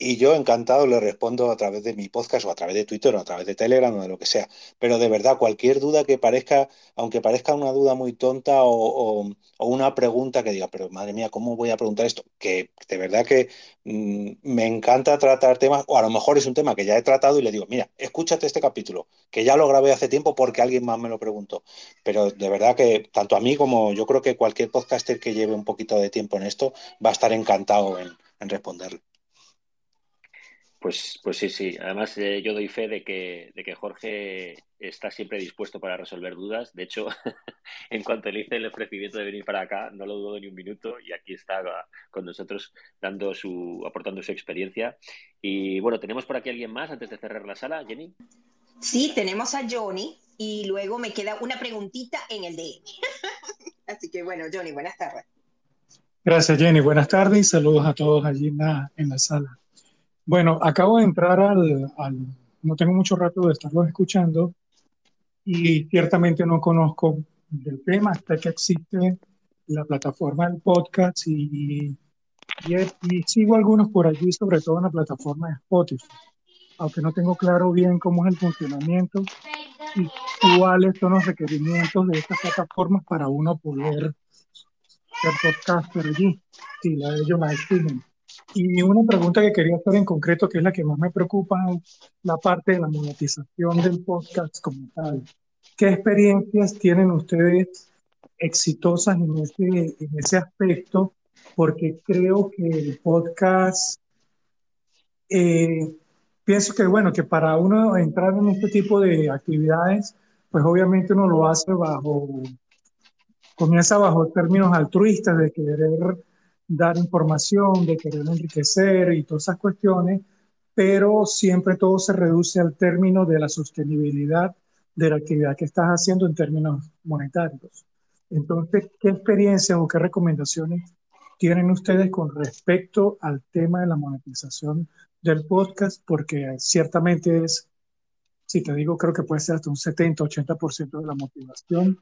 y yo encantado le respondo a través de mi podcast o a través de Twitter o a través de Telegram o de lo que sea. Pero de verdad, cualquier duda que parezca, aunque parezca una duda muy tonta o, una pregunta que diga, pero madre mía, ¿cómo voy a preguntar esto? Que de verdad que mm, me encanta tratar temas, o a lo mejor es un tema que ya he tratado y le digo, mira, escúchate este capítulo, que ya lo grabé hace tiempo porque alguien más me lo preguntó. Pero de verdad que tanto a mí como yo creo que cualquier podcaster que lleve un poquito de tiempo en esto va a estar encantado en, en. Pues, pues sí, sí. Además, eh, yo doy fe de que, de que Jorge está siempre dispuesto para resolver dudas. De hecho, en cuanto le hice el ofrecimiento de venir para acá, no lo dudo ni un minuto y aquí está con nosotros dando su, aportando su experiencia. Y bueno, ¿tenemos por aquí alguien más antes de cerrar la sala, Jenny? Sí, tenemos a Johnny y luego me queda una preguntita en el DM. Así que bueno, Johnny, buenas tardes. Gracias, Jenny. Buenas tardes y saludos a todos allí en la, en la sala. Bueno, acabo de entrar al, no tengo mucho rato de estarlos escuchando y ciertamente no conozco del tema hasta que existe la plataforma del podcast y y, sigo algunos por allí, sobre todo en la plataforma de Spotify, aunque no tengo claro bien cómo es el funcionamiento y cuáles son los requerimientos de estas plataformas para uno poder ser podcaster allí, si la de ellos la exigen. Y una pregunta que quería hacer en concreto, que es la que más me preocupa, la parte de la monetización del podcast como tal. ¿Qué experiencias tienen ustedes exitosas en ese, en ese aspecto? Porque creo que el podcast, eh, pienso que, bueno, que para uno entrar en este tipo de actividades, pues obviamente uno lo hace bajo, comienza bajo términos altruistas de querer dar información, de querer enriquecer y todas esas cuestiones, pero siempre todo se reduce al término de la sostenibilidad de la actividad que estás haciendo en términos monetarios. Entonces, ¿qué experiencias o qué recomendaciones tienen ustedes con respecto al tema de la monetización del podcast? Porque ciertamente es, si te digo, creo que puede ser hasta un 70-80% de la motivación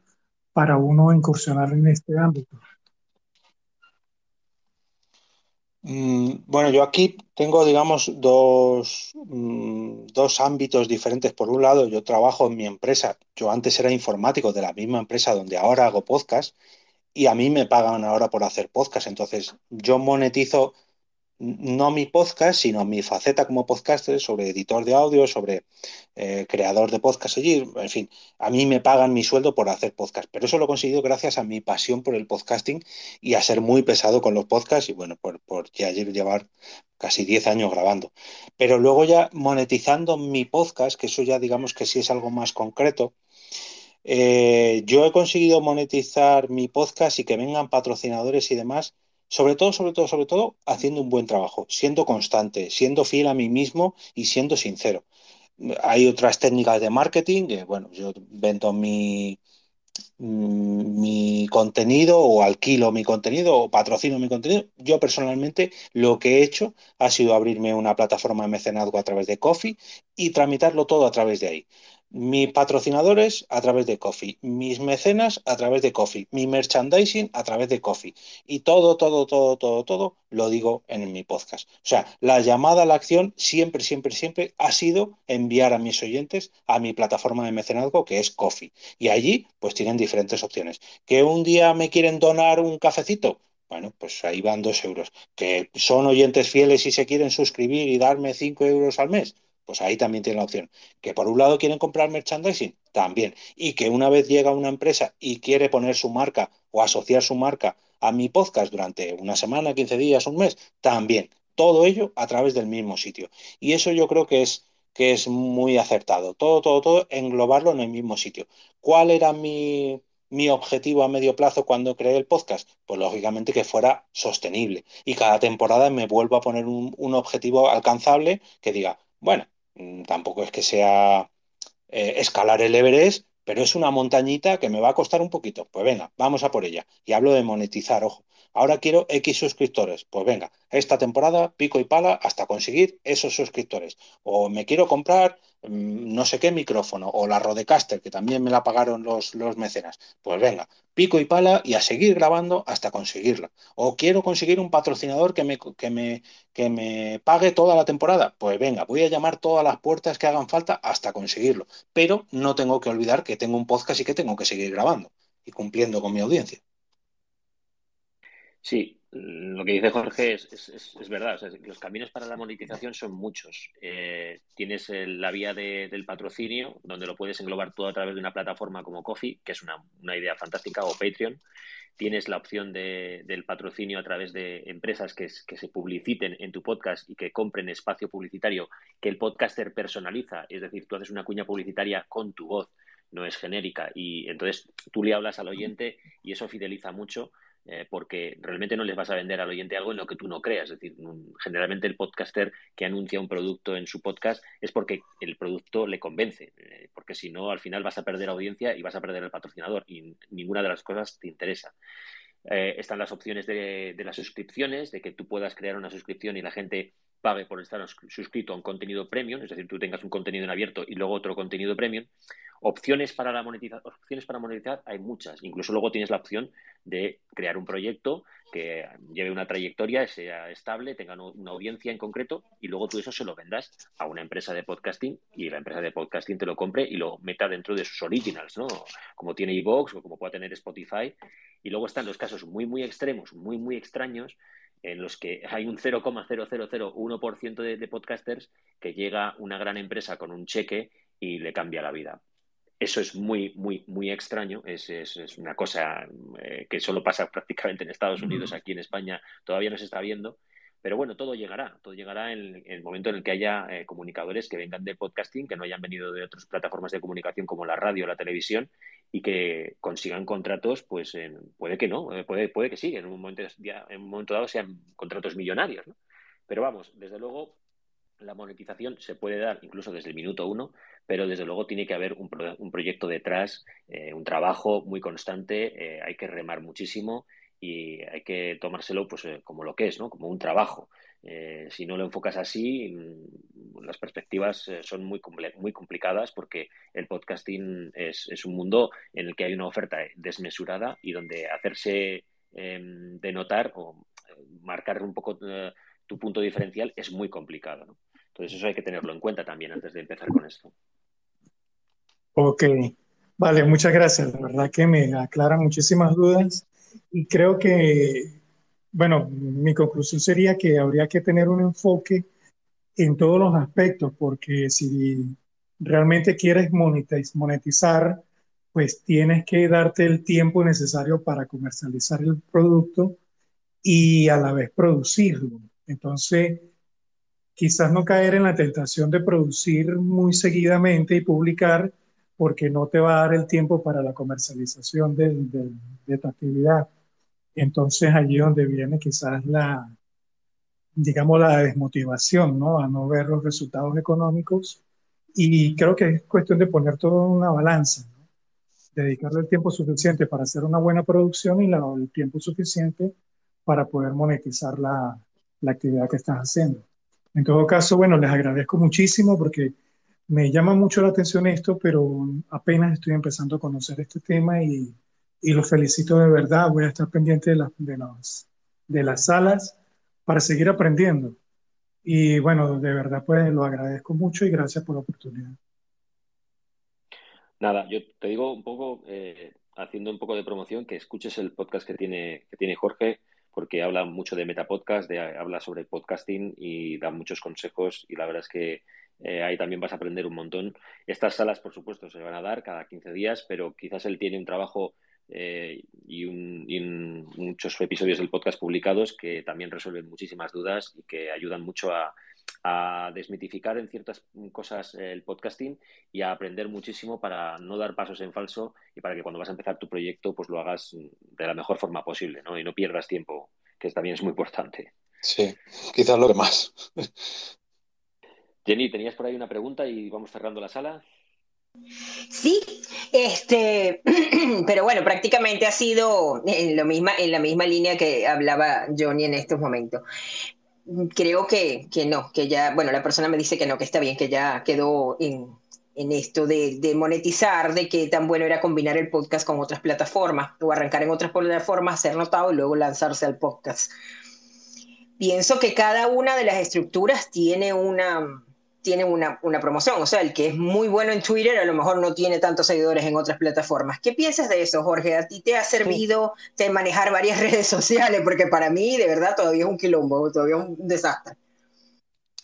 para uno incursionar en este ámbito. Mm, bueno, yo aquí tengo, digamos, dos, mm, dos ámbitos diferentes. Por un lado, yo trabajo en mi empresa. Yo antes era informático de la misma empresa donde ahora hago podcast y a mí me pagan ahora por hacer podcast. Entonces, yo monetizo no mi podcast, sino mi faceta como podcaster sobre editor de audio, sobre eh, creador de podcast allí. En fin, a mí me pagan mi sueldo por hacer podcast, pero eso lo he conseguido gracias a mi pasión por el podcasting y a ser muy pesado con los podcasts y bueno, por, ya llevar casi 10 años grabando. Pero luego ya monetizando mi podcast, que eso ya digamos que sí es algo más concreto, eh, yo he conseguido monetizar mi podcast y que vengan patrocinadores y demás sobre todo, sobre todo, sobre todo, haciendo un buen trabajo, siendo constante, siendo fiel a mí mismo y siendo sincero. Hay otras técnicas de marketing, que, bueno, yo vendo mi, mi contenido o alquilo mi contenido o patrocino mi contenido. Yo personalmente lo que he hecho ha sido abrirme una plataforma de mecenazgo a través de Coffee y tramitarlo todo a través de ahí. Mis patrocinadores a través de Coffee, mis mecenas a través de Coffee, mi merchandising a través de Coffee. Y todo, todo, todo, todo, todo lo digo en mi podcast. O sea, la llamada a la acción siempre, siempre, siempre ha sido enviar a mis oyentes a mi plataforma de mecenazgo que es Coffee. Y allí pues tienen diferentes opciones. Que un día me quieren donar un cafecito, bueno, pues ahí van dos euros. Que son oyentes fieles y se quieren suscribir y darme cinco euros al mes pues ahí también tiene la opción. Que por un lado quieren comprar merchandising, también. Y que una vez llega una empresa y quiere poner su marca o asociar su marca a mi podcast durante una semana, 15 días, un mes, también. Todo ello a través del mismo sitio. Y eso yo creo que es, que es muy acertado. Todo, todo, todo, englobarlo en el mismo sitio. ¿Cuál era mi, mi objetivo a medio plazo cuando creé el podcast? Pues lógicamente que fuera sostenible. Y cada temporada me vuelvo a poner un, un objetivo alcanzable que diga, bueno, tampoco es que sea eh, escalar el Everest, pero es una montañita que me va a costar un poquito. Pues venga, vamos a por ella. Y hablo de monetizar, ojo. Ahora quiero X suscriptores. Pues venga, esta temporada pico y pala hasta conseguir esos suscriptores. O me quiero comprar mm, no sé qué micrófono, o la Rodecaster, que también me la pagaron los, los mecenas. Pues venga, pico y pala y a seguir grabando hasta conseguirla. O quiero conseguir un patrocinador que me, que me, que me pague toda la temporada. Pues venga, voy a llamar todas las puertas que hagan falta hasta conseguirlo. Pero no tengo que olvidar que tengo un podcast y que tengo que seguir grabando y cumpliendo con mi audiencia. Sí, lo que dice Jorge es, verdad. los caminos para la monetización son muchos. Eh, tienes la vía del patrocinio, donde lo puedes englobar todo a través de una plataforma como Coffee, que es una, idea fantástica, o Patreon. Tienes la opción del patrocinio a través de empresas que, que se publiciten en tu podcast y que compren espacio publicitario que el podcaster personaliza. Es decir, tú haces una cuña publicitaria con tu voz, no es genérica. Y entonces tú le hablas al oyente y eso fideliza mucho eh, porque realmente no les vas a vender al oyente algo en lo que tú no creas. Es decir, generalmente el podcaster que anuncia un producto en su podcast es porque el producto le convence, eh, porque si no, al final vas a perder audiencia y vas a perder el patrocinador y ninguna de las cosas te interesa. Eh, están las opciones de, las suscripciones, de que tú puedas crear una suscripción y la gente pague por estar suscrito a un contenido premium, es decir, tú tengas un contenido en abierto y luego otro contenido premium. Opciones para la monetización, opciones para monetizar hay muchas. Incluso luego tienes la opción de crear un proyecto que lleve una trayectoria, sea estable, tenga una audiencia en concreto y luego tú eso se lo vendas a una empresa de podcasting y la empresa de podcasting te lo compre y lo meta dentro de sus originals, ¿no? Como tiene iVoox o como pueda tener Spotify. Y luego están los casos muy, muy extremos, muy, muy extraños, en los que hay un 0,0001% de, de podcasters que llega una gran empresa con un cheque y le cambia la vida. Eso es muy, muy, muy extraño. Es, es, es una cosa eh, que solo pasa prácticamente en Estados Unidos. Aquí en España todavía no se está viendo. Pero bueno, todo llegará. Todo llegará en, el momento en el que haya eh, comunicadores que vengan de podcasting, que no hayan venido de otras plataformas de comunicación como la radio o la televisión y que consigan contratos, pues puede que no, eh, puede, puede que sí, en un momento, en un momento dado sean contratos millonarios. ¿no? Pero vamos, desde luego la monetización se puede dar incluso desde el minuto uno, pero desde luego tiene que haber un, un proyecto detrás, eh, un trabajo muy constante, hay que remar muchísimo y hay que tomárselo pues eh, como lo que es, ¿no? como un trabajo. si no lo enfocas así, mm, las perspectivas son muy, muy complicadas porque el podcasting es, es, un mundo en el que hay una oferta desmesurada y donde hacerse em, de notar o marcar un poco tu punto diferencial es muy complicado. ¿no? Entonces eso hay que tenerlo en cuenta también antes de empezar con esto. Ok, vale, muchas gracias. La verdad que me aclara muchísimas dudas y creo que, bueno, mi conclusión sería que habría que tener un enfoque en todos los aspectos, porque si realmente quieres monetizar, pues tienes que darte el tiempo necesario para comercializar el producto y a la vez producirlo. Entonces, quizás no caer en la tentación de producir muy seguidamente y publicar porque no te va a dar el tiempo para la comercialización de, de, tu actividad. Entonces allí donde viene quizás la, digamos, la desmotivación, ¿no? A no ver los resultados económicos. Y creo que es cuestión de poner todo en una balanza, ¿no? Dedicarle el tiempo suficiente para hacer una buena producción y la, el tiempo suficiente para poder monetizar la, la actividad que estás haciendo. En todo caso, bueno, les agradezco muchísimo porque me llama mucho la atención esto, pero apenas estoy empezando a conocer este tema y, y los felicito de verdad. Voy a estar pendiente de, la, de, las, de las salas para seguir aprendiendo. Y bueno, de verdad, pues lo agradezco mucho y gracias por la oportunidad. Nada, yo te digo un poco, eh, haciendo un poco de promoción, que escuches el podcast que tiene, que tiene Jorge porque habla mucho de metapodcast, de, habla sobre podcasting y da muchos consejos y la verdad es que eh, ahí también vas a aprender un montón. Estas salas, por supuesto, se van a dar cada 15 días, pero quizás él tiene un trabajo eh, y, muchos episodios del podcast publicados que también resuelven muchísimas dudas y que ayudan mucho a, a desmitificar en ciertas cosas el podcasting y a aprender muchísimo para no dar pasos en falso y para que cuando vas a empezar tu proyecto pues lo hagas de la mejor forma posible ¿no? y no pierdas tiempo, que también es muy importante. Sí, quizás lo que más. Jenny, tenías por ahí una pregunta y vamos cerrando la sala. Sí, este, pero bueno, prácticamente ha sido en, lo misma, en la misma línea que hablaba Johnny en estos momentos creo que, que, no, que ya, bueno, la persona me dice que no, que está bien, que ya quedó en, en esto de, de, monetizar, de que tan bueno era combinar el podcast con otras plataformas o arrancar en otras plataformas, ser notado y luego lanzarse al podcast. Pienso que cada una de las estructuras tiene una, tiene una, una, promoción. O sea, el que es muy bueno en Twitter a lo mejor no tiene tantos seguidores en otras plataformas. ¿Qué piensas de eso, Jorge? ¿A ti te ha servido de manejar varias redes sociales? Porque para mí, de verdad, todavía es un quilombo, todavía es un desastre.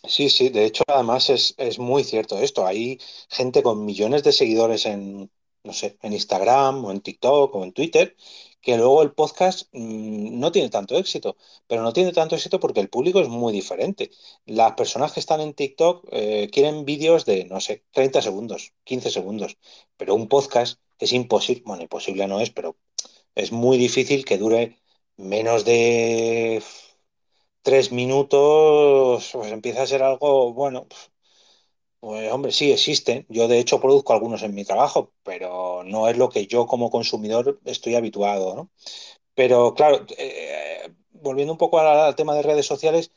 Sí, sí, de hecho, además es, es muy cierto esto. Hay gente con millones de seguidores en, no sé, en Instagram o en TikTok o en Twitter que luego el podcast mmm, no tiene tanto éxito, pero no tiene tanto éxito porque el público es muy diferente. Las personas que están en TikTok eh, quieren vídeos de, no sé, 30 segundos, 15 segundos, pero un podcast es imposible, bueno, imposible no es, pero es muy difícil que dure menos de tres minutos, pues empieza a ser algo, bueno, pues hombre, sí existen. Yo de hecho produzco algunos en mi trabajo, pero no es lo que yo como consumidor estoy habituado, ¿no? Pero claro, eh, volviendo un poco al tema de redes sociales,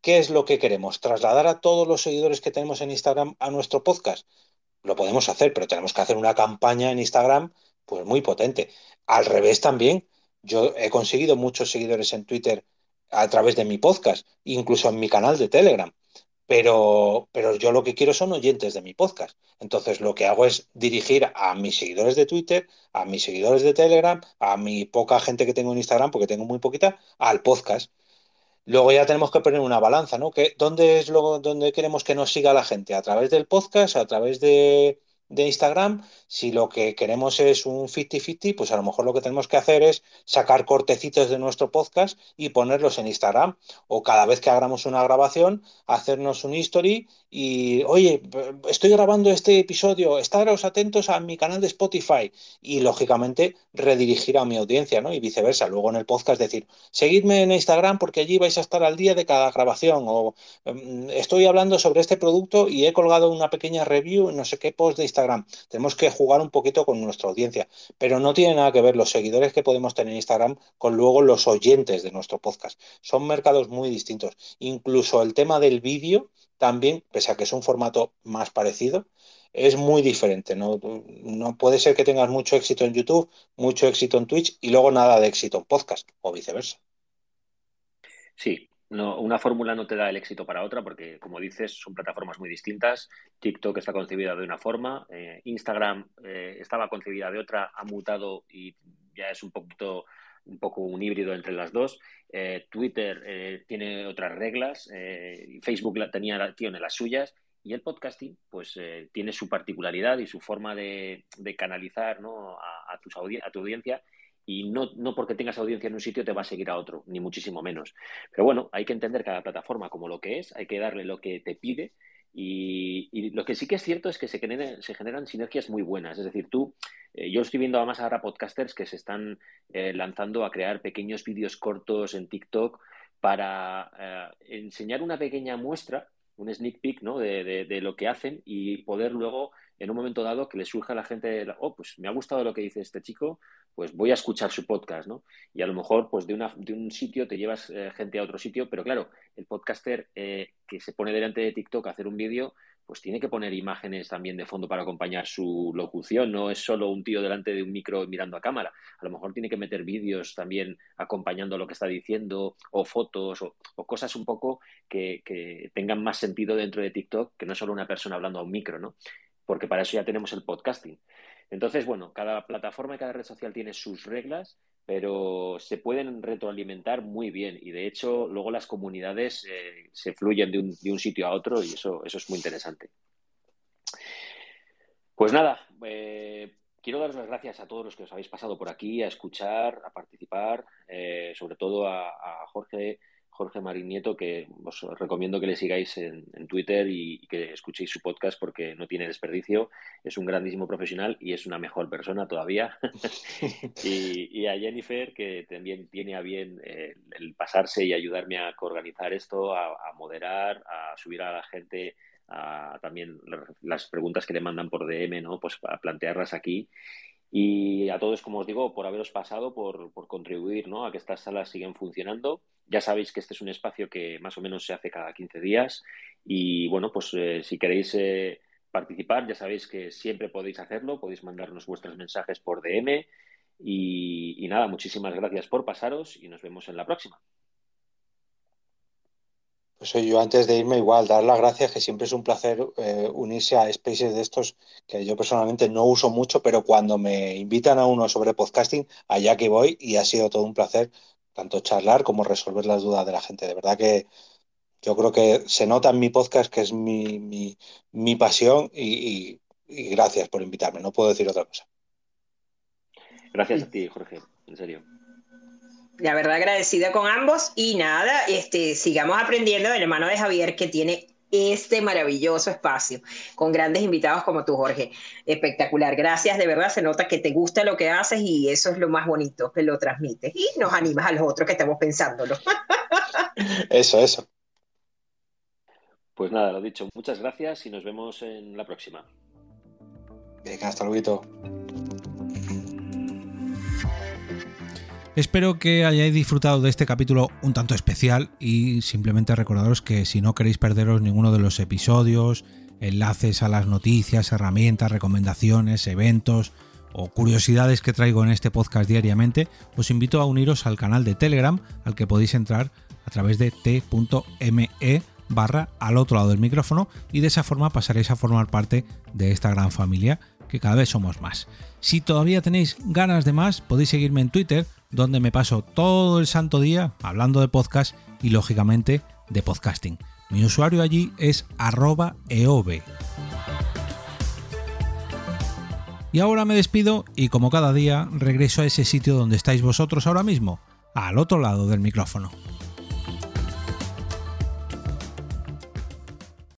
¿qué es lo que queremos? ¿Trasladar a todos los seguidores que tenemos en Instagram a nuestro podcast? Lo podemos hacer, pero tenemos que hacer una campaña en Instagram pues muy potente. Al revés también, yo he conseguido muchos seguidores en Twitter a través de mi podcast, incluso en mi canal de Telegram. Pero, pero yo lo que quiero son oyentes de mi podcast. Entonces lo que hago es dirigir a mis seguidores de Twitter, a mis seguidores de Telegram, a mi poca gente que tengo en Instagram, porque tengo muy poquita, al podcast. Luego ya tenemos que poner una balanza, ¿no? ¿Dónde es lo, dónde queremos que nos siga la gente? ¿A través del podcast? ¿A través de, de Instagram, si lo que queremos es un 50-50, pues a lo mejor lo que tenemos que hacer es sacar cortecitos de nuestro podcast y ponerlos en Instagram. O cada vez que hagamos una grabación, hacernos un history y, oye, estoy grabando este episodio, estaros atentos a mi canal de Spotify y, lógicamente, redirigir a mi audiencia, ¿no? Y viceversa. Luego en el podcast decir, seguidme en Instagram porque allí vais a estar al día de cada grabación. O mm, estoy hablando sobre este producto y he colgado una pequeña review no sé qué post de Instagram. Tenemos que jugar un poquito con nuestra audiencia, pero no tiene nada que ver los seguidores que podemos tener en Instagram con luego los oyentes de nuestro podcast. Son mercados muy distintos. Incluso el tema del vídeo también, pese a que es un formato más parecido, es muy diferente. ¿no? no puede ser que tengas mucho éxito en YouTube, mucho éxito en Twitch y luego nada de éxito en podcast o viceversa. Sí, no, una fórmula no te da el éxito para otra porque, como dices, son plataformas muy distintas. TikTok está concebida de una forma, eh, Instagram eh, estaba concebida de otra, ha mutado y ya es un poquito un poco un híbrido entre las dos. Eh, Twitter tiene otras reglas, Facebook la, tenía, tiene las suyas y el podcasting pues tiene su particularidad y su forma de, canalizar ¿no? a, a, a tu audiencia y no, no, porque tengas audiencia en un sitio te va a seguir a otro, ni muchísimo menos. Pero bueno, hay que entender cada plataforma como lo que es, hay que darle lo que te pide y, lo que sí que es cierto es que se, generan sinergias muy buenas. Es decir, tú, eh, yo estoy viendo además ahora podcasters que se están eh, lanzando a crear pequeños vídeos cortos en TikTok para eh, enseñar una pequeña muestra, un sneak peek ¿no? de, de, lo que hacen y poder luego en un momento dado que le surja a la gente, oh, pues me ha gustado lo que dice este chico, pues voy a escuchar su podcast, ¿no? Y a lo mejor, pues de, una, de un sitio te llevas eh, gente a otro sitio, pero claro, el podcaster eh, que se pone delante de TikTok a hacer un vídeo, pues tiene que poner imágenes también de fondo para acompañar su locución, no es solo un tío delante de un micro mirando a cámara, a lo mejor tiene que meter vídeos también acompañando lo que está diciendo, o fotos, o, cosas un poco que, que tengan más sentido dentro de TikTok que no solo una persona hablando a un micro, ¿no? Porque para eso ya tenemos el podcasting. Entonces, bueno, cada plataforma y cada red social tiene sus reglas, pero se pueden retroalimentar muy bien y de hecho luego las comunidades eh, se fluyen de un, sitio a otro y eso, eso es muy interesante. Pues nada, eh, quiero daros las gracias a todos los que os habéis pasado por aquí a escuchar, a participar, eh, sobre todo a, a Jorge Jorge Marín Nieto, que os recomiendo que le sigáis en, Twitter y, que escuchéis su podcast porque no tiene desperdicio. Es un grandísimo profesional y es una mejor persona todavía. y, a Jennifer, que también tiene a bien eh, el pasarse y ayudarme a organizar esto, a, moderar, a subir a la gente a, también las preguntas que le mandan por DM, ¿no? Pues para plantearlas aquí. Y a todos, como os digo, por haberos pasado, por, por contribuir ¿no? a que estas salas sigan funcionando. Ya sabéis que este es un espacio que más o menos se hace cada 15 días y bueno, pues eh, si queréis eh, participar, ya sabéis que siempre podéis hacerlo, podéis mandarnos vuestros mensajes por DM y nada, muchísimas gracias por pasaros y nos vemos en la próxima. Pues yo antes de irme igual, dar las gracias, que siempre es un placer eh, unirse a spaces de estos que yo personalmente no uso mucho, pero cuando me invitan a uno sobre podcasting, allá que voy y ha sido todo un placer tanto charlar como resolver las dudas de la gente. De verdad que yo creo que se nota en mi podcast que es mi, mi, pasión y, y gracias por invitarme, no puedo decir otra cosa. Gracias a ti, Jorge, en serio la verdad agradecida con ambos y nada, este, sigamos aprendiendo del hermano de Javier que tiene este maravilloso espacio con grandes invitados como tú, Jorge. Espectacular. Gracias, de verdad se nota que te gusta lo que haces y eso es lo más bonito, que lo transmites y nos animas a los otros que estamos pensándolo. Eso, eso. Pues nada, lo dicho, muchas gracias y nos vemos en la próxima. Venga, hasta luego. Espero que hayáis disfrutado de este capítulo un tanto especial y simplemente recordaros que si no queréis perderos ninguno de los episodios, enlaces a las noticias, herramientas, recomendaciones, eventos o curiosidades que traigo en este podcast diariamente, os invito a uniros al canal de Telegram al que podéis entrar a través de t.me barra al otro lado del micrófono y de esa forma pasaréis a formar parte de esta gran familia que cada vez somos más. Si todavía tenéis ganas de más, podéis seguirme en Twitter, donde me paso todo el santo día hablando de podcast y lógicamente de podcasting. Mi usuario allí es arroba eov. Y ahora me despido y como cada día regreso a ese sitio donde estáis vosotros ahora mismo, al otro lado del micrófono.